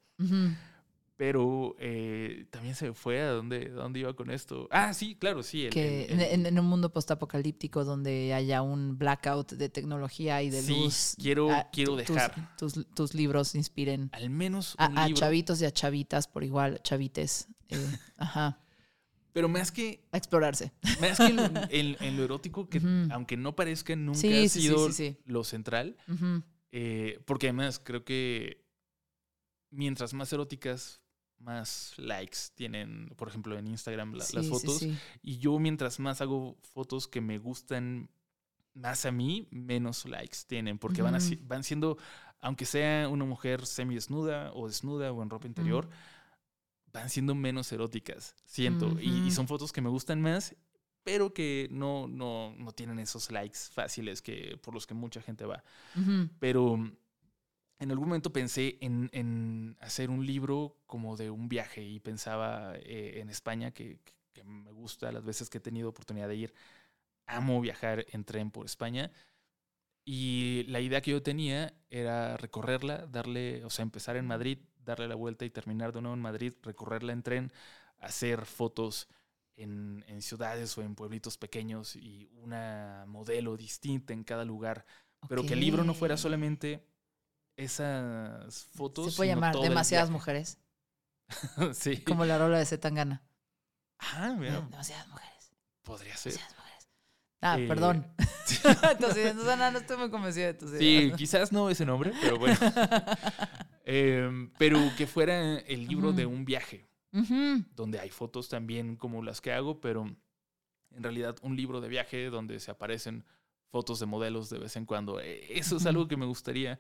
Pero eh, también se fue a dónde, dónde iba con esto. Ah, sí, claro, sí. que en, un mundo postapocalíptico donde haya un blackout de tecnología y de sí, luz. Quiero, quiero dejar. Tus, tus, libros inspiren. Al menos un a, chavitos y a chavitas por igual, chavites. Eh, ajá. Pero más que. A explorarse. Más que en, lo erótico, que aunque no parezca, nunca ha sido lo central. Eh, porque además creo que mientras más eróticas, más likes tienen, por ejemplo, en Instagram las fotos. Y yo mientras más hago fotos que me gustan más a mí, menos likes tienen, porque van, van siendo, aunque sea una mujer semi desnuda o desnuda o en ropa interior, van siendo menos eróticas, siento. y, son fotos que me gustan más, pero que no, no, no tienen esos likes fáciles que, por los que mucha gente va. Pero en algún momento pensé en, hacer un libro como de un viaje y pensaba eh, en España, que, me gusta las veces que he tenido oportunidad de ir. Amo viajar en tren por España. Y la idea que yo tenía era recorrerla, darle, o sea, empezar en Madrid, darle la vuelta y terminar de nuevo en Madrid, recorrerla en tren, hacer fotos en, en ciudades o en pueblitos pequeños y una modelo distinta en cada lugar. Pero que el libro no fuera solamente esas fotos. Se puede llamar Demasiadas Mujeres. sí. Como la rola de Zetangana. Ah, mira. Demasiadas mujeres. Podría ser. Demasiadas mujeres. Ah, eh, perdón. Entonces, Susana, no estoy muy convencida de tu Sí, quizás no ese nombre, pero bueno. Em, pero que fuera el libro de un viaje, donde hay fotos también como las que hago, pero en realidad un libro de viaje donde se aparecen fotos de modelos de vez en cuando. E, eso es algo que me gustaría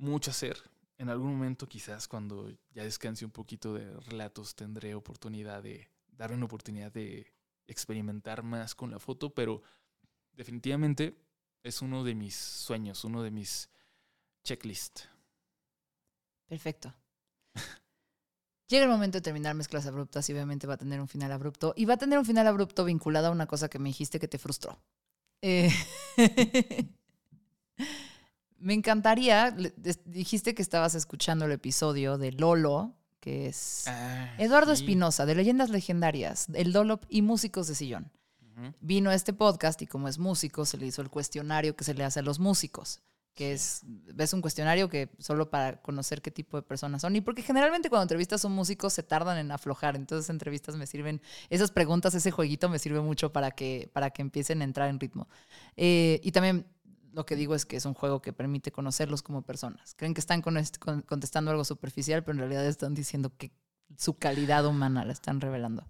mucho hacer. En algún momento, quizás cuando ya descanse un poquito de relatos, tendré oportunidad de darme una oportunidad de experimentar más con la foto, pero definitivamente es uno de mis sueños, uno de mis checklists. Perfecto. Llega el momento de terminar mezclas abruptas y obviamente va a tener un final abrupto. Y va a tener un final abrupto vinculado a una cosa que me dijiste que te frustró. Eh, Me encantaría, dijiste que estabas escuchando el episodio de Lolo, que es ah, Eduardo Espinosa, de Leyendas Legendarias, el Dolop y Músicos de Sillón. Vino a este podcast y como es músico, se le hizo el cuestionario que se le hace a los músicos, que es, ves un cuestionario que solo para conocer qué tipo de personas son. Y porque generalmente cuando entrevistas a un músico se tardan en aflojar, entonces entrevistas me sirven, esas preguntas, ese jueguito me sirve mucho para que, para que empiecen a entrar en ritmo. Eh, y también lo que digo es que es un juego que permite conocerlos como personas. Creen que están contestando algo superficial, pero en realidad están diciendo que su calidad humana la están revelando.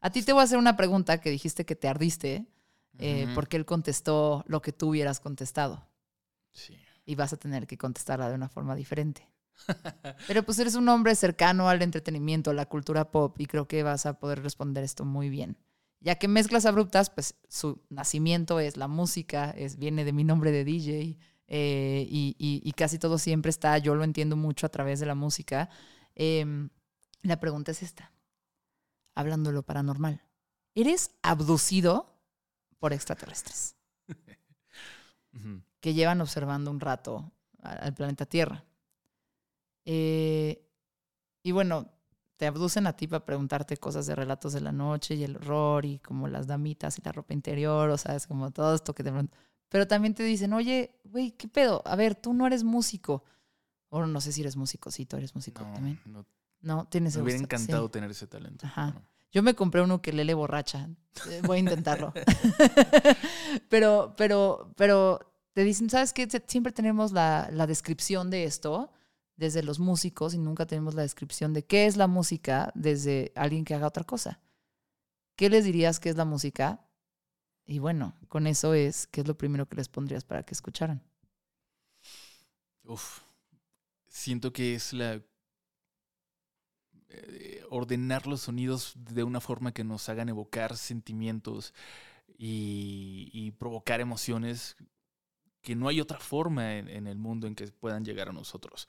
A ti te voy a hacer una pregunta que dijiste que te ardiste, eh, porque él contestó lo que tú hubieras contestado. Sí. Y vas a tener que contestarla de una forma diferente. Pero pues eres un hombre cercano al entretenimiento, a la cultura pop, y creo que vas a poder responder esto muy bien ya que mezclas abruptas, pues su nacimiento es la música, es, viene de mi nombre de DJ eh, y, casi todo siempre está, yo lo entiendo mucho a través de la música. Em, la pregunta es esta, hablando de lo paranormal, ¿eres abducido por extraterrestres? que llevan observando un rato al planeta Tierra. Eh, y bueno, te abducen a ti para preguntarte cosas de relatos de la noche y el horror y como las damitas y la ropa interior, o sea, es como todo esto que te Pero también te dicen, oye, güey, ¿qué pedo? A ver, tú no eres músico. O no sé si eres músico, sí, tú eres músico también. No, no tienes Me hubiera encantado tener ese talento. Ajá. Yo me compré uno que lele borracha. Eh, voy a intentarlo. pero, pero, pero te dicen, ¿sabes qué? Siempre tenemos la, la descripción de esto desde los músicos y nunca tenemos la descripción de qué es la música desde alguien que haga otra cosa. ¿Qué les dirías que es la música? Y bueno, con eso es, ¿qué es lo primero que les pondrías para que escucharan? Uf, siento que es la eh, ordenar los sonidos de una forma que nos hagan evocar sentimientos y, provocar emociones que no hay otra forma en, el mundo en que puedan llegar a nosotros.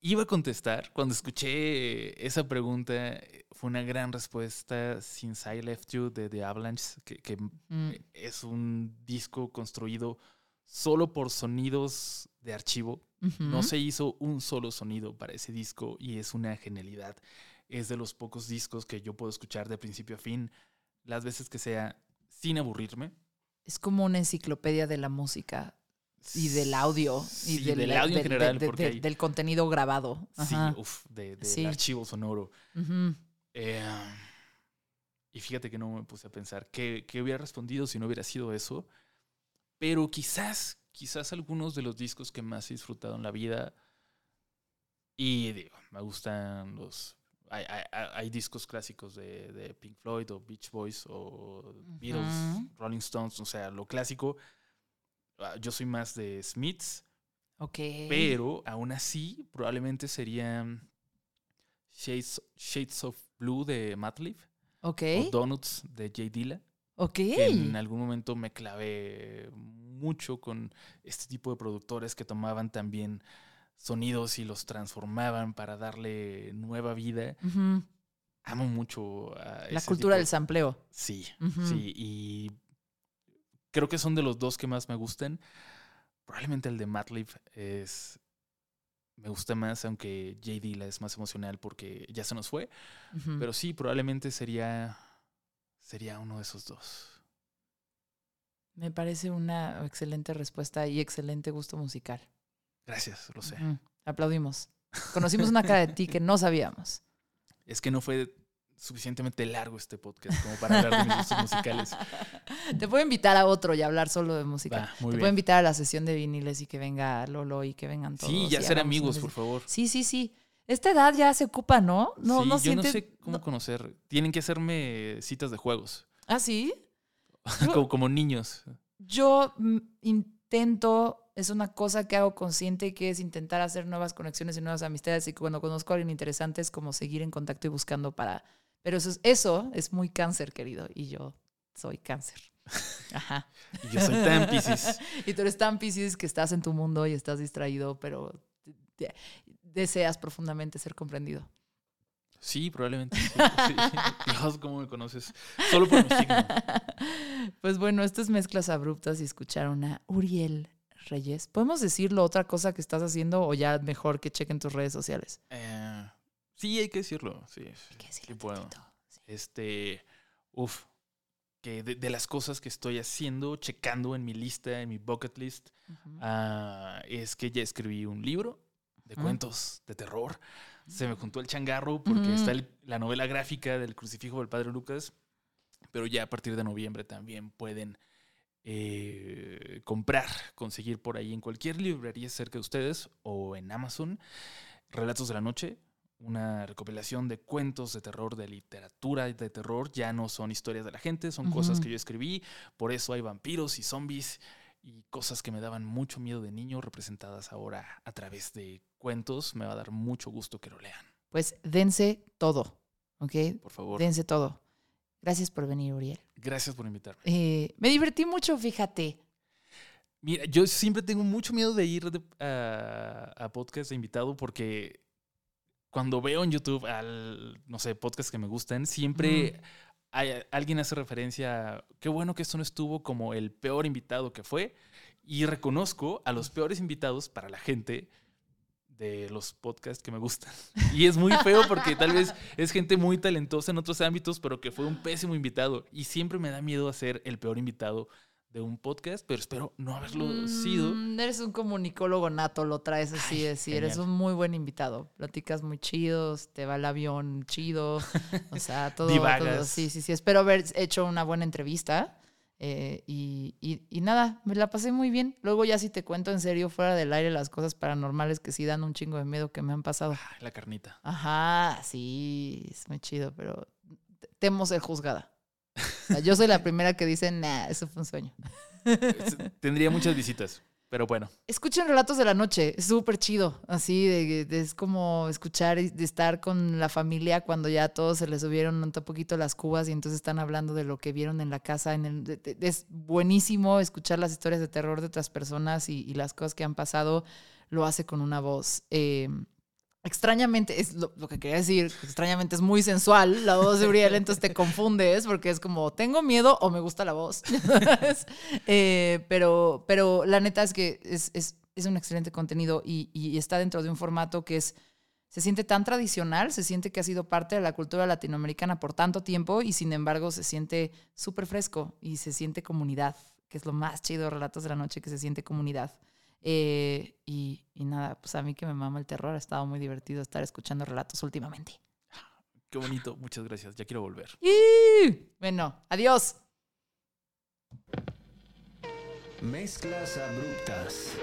Iba a contestar, cuando escuché esa pregunta, fue una gran respuesta Since I Left You de The Avalanche, que, mm. es un disco construido solo por sonidos de archivo. No se hizo un solo sonido para ese disco y es una genialidad. Es de los pocos discos que yo puedo escuchar de principio a fin, las veces que sea, sin aburrirme. Es como una enciclopedia de la música y del audio y del, audio en general del contenido grabado. Sí uff de, archivo sonoro. Eh, y fíjate que no me puse a pensar qué, hubiera respondido si no hubiera sido eso pero quizás quizás algunos de los discos que más he disfrutado en la vida y digo me gustan los hay, discos clásicos de, Pink Floyd o Beach Boys o Beatles, Rolling Stones, o sea, lo clásico. Ah, yo soy más de Smiths. Ok. Pero aún así, probablemente sería Shades, Shades of Blue de Matlib. Ok. O Donuts de Jay Dilla. Ok. en algún momento me clavé mucho con este tipo de productores que tomaban también sonidos y los transformaban para darle nueva vida. Amo mucho a la cultura del sampleo. Sí, sí. Y creo que son de los dos que más me gustan. Probablemente el de Matlib es. Me gusta más, aunque JD la es más emocional porque ya se nos fue. Pero sí, probablemente sería. Sería uno de esos dos. Me parece una excelente respuesta y excelente gusto musical. Gracias, lo sé. Aplaudimos. Conocimos una cara de ti que no sabíamos. Es que no fue suficientemente largo este podcast como para hablar de mis gustos musicales. Te puedo invitar a otro y hablar solo de música. Te puedo invitar a la sesión de viniles y que venga Lolo y que vengan todos. Sí, ya ser amigos, por favor. Sí, sí, sí. Esta edad ya se ocupa, ¿no? No, sí, no yo no sé cómo conocer. Tienen que hacerme citas de juegos. ¿Ah, sí? como, como niños. Yo mm, intento es una cosa que hago consciente, que es intentar hacer nuevas conexiones y nuevas amistades. Y cuando conozco a alguien interesante es como seguir en contacto y buscando para... Pero eso es, eso es muy cáncer, querido. Y yo soy cáncer. Ajá. y yo soy tan piscis. y tú eres tan piscis que estás en tu mundo y estás distraído, pero deseas profundamente ser comprendido. Sí, probablemente. Sí, sí. ¿cómo me conoces? Solo por mi signo. Pues bueno, estas mezclas abruptas y escucharon a Uriel Reyes. ¿Podemos decirlo otra cosa que estás haciendo o ya mejor que chequen tus redes sociales? Eh, sí, hay que decirlo. Sí, sí, puedo. Este, uff, que de, las cosas que estoy haciendo, checando en mi lista, en mi bucket list, ah, es que ya escribí un libro de cuentos de terror. Se me juntó el changarro porque está la novela gráfica del crucifijo del Padre Lucas, pero ya a partir de noviembre también pueden eh, comprar, conseguir por ahí en cualquier librería cerca de ustedes o en Amazon. Relatos de la Noche, una recopilación de cuentos de terror, de literatura de terror. Ya no son historias de la gente, son cosas que yo escribí. Por eso hay vampiros y zombies y cosas que me daban mucho miedo de niño representadas ahora a través de cuentos. Me va a dar mucho gusto que lo lean. Pues dense todo, ¿ok? Por favor. Dense todo. Gracias por venir, Uriel. Gracias por invitarme. Eh, me divertí mucho, fíjate. Mira, yo siempre tengo mucho miedo de ir a, podcast de invitado porque cuando veo en YouTube al, no sé, podcast que me gustan, siempre hay, alguien hace referencia qué bueno que esto no estuvo como el peor invitado que fue. Y reconozco a los peores invitados para la gente de los podcasts que me gustan. Y es muy feo porque tal vez es gente muy talentosa en otros ámbitos, pero que fue un pésimo invitado. Y siempre me da miedo hacer el peor invitado de un podcast, pero espero no haberlo mm, sido. Eres un comunicólogo nato, lo traes así, así. Eres un muy buen invitado. Platicas muy chidos, te va el avión chido. O sea, todo, todo. Sí, sí, sí. Espero haber hecho una buena entrevista. Eh, y, y, nada, me la pasé muy bien. Luego ya si te cuento en serio, fuera del aire, las cosas paranormales que sí dan un chingo de miedo que me han pasado. Ah, la carnita. Ajá, sí, es muy chido, pero temo ser juzgada. Yo soy la primera que dice, nah, eso fue un sueño. Tendría muchas visitas. Pero bueno. Escuchen Relatos de la Noche, es súper chido. Así, de, es como escuchar y de estar con la familia cuando ya todos se les subieron un poquito las cubas y entonces están hablando de lo que vieron en la casa. En es buenísimo escuchar las historias de terror de otras personas y, las cosas que han pasado. Lo hace con una voz eh, extrañamente, es lo, que quería decir, extrañamente es muy sensual la voz de Uriel, entonces te confundes porque es como, tengo miedo o me gusta la voz. Eh, pero, pero la neta es que es, es, es un excelente contenido y, y, está dentro de un formato que es, se siente tan tradicional, se siente que ha sido parte de la cultura latinoamericana por tanto tiempo y sin embargo se siente súper fresco y se siente comunidad, que es lo más chido de Relatos de la Noche, que se siente comunidad. Eh, y, nada, pues a mí que me mama el terror, ha estado muy divertido estar escuchando relatos últimamente. Qué bonito, muchas gracias, ya quiero volver. Bueno, adiós. Mezclas abruptas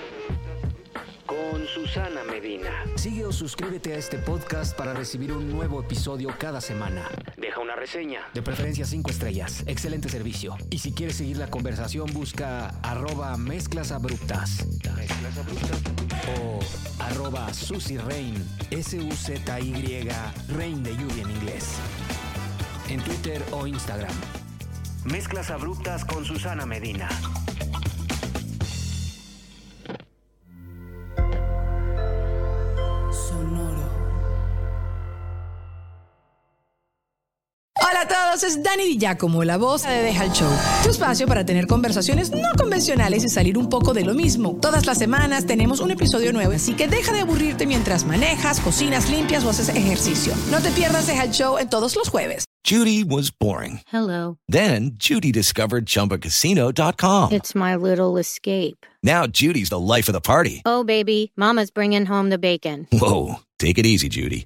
con Susana Medina. Sigue o suscríbete a este podcast para recibir un nuevo episodio cada semana. Deja una reseña. De preferencia cinco estrellas. Excelente servicio. Y si quieres seguir la conversación, busca arroba mezclas abruptas. O arroba Susy Rain. S-U-Z-Y Rain de lluvia en inglés. En Twitter o Instagram. Mezclas abruptas con Susana Medina. Es Dani Di Giacomo, la voz de Deja el Show. Tu espacio para tener conversaciones no convencionales y salir un poco de lo mismo. Todas las semanas tenemos un episodio nuevo, así que deja de aburrirte mientras manejas, cocinas, limpias o haces ejercicio. No te pierdas Deja el Show en todos los jueves. Judy was boring. Hello. Then Judy discovered chumbacasino.com. It's my little escape. Now Judy's the life of the party. Oh, baby, Mama's bringing home the bacon. Whoa. Take it easy, Judy.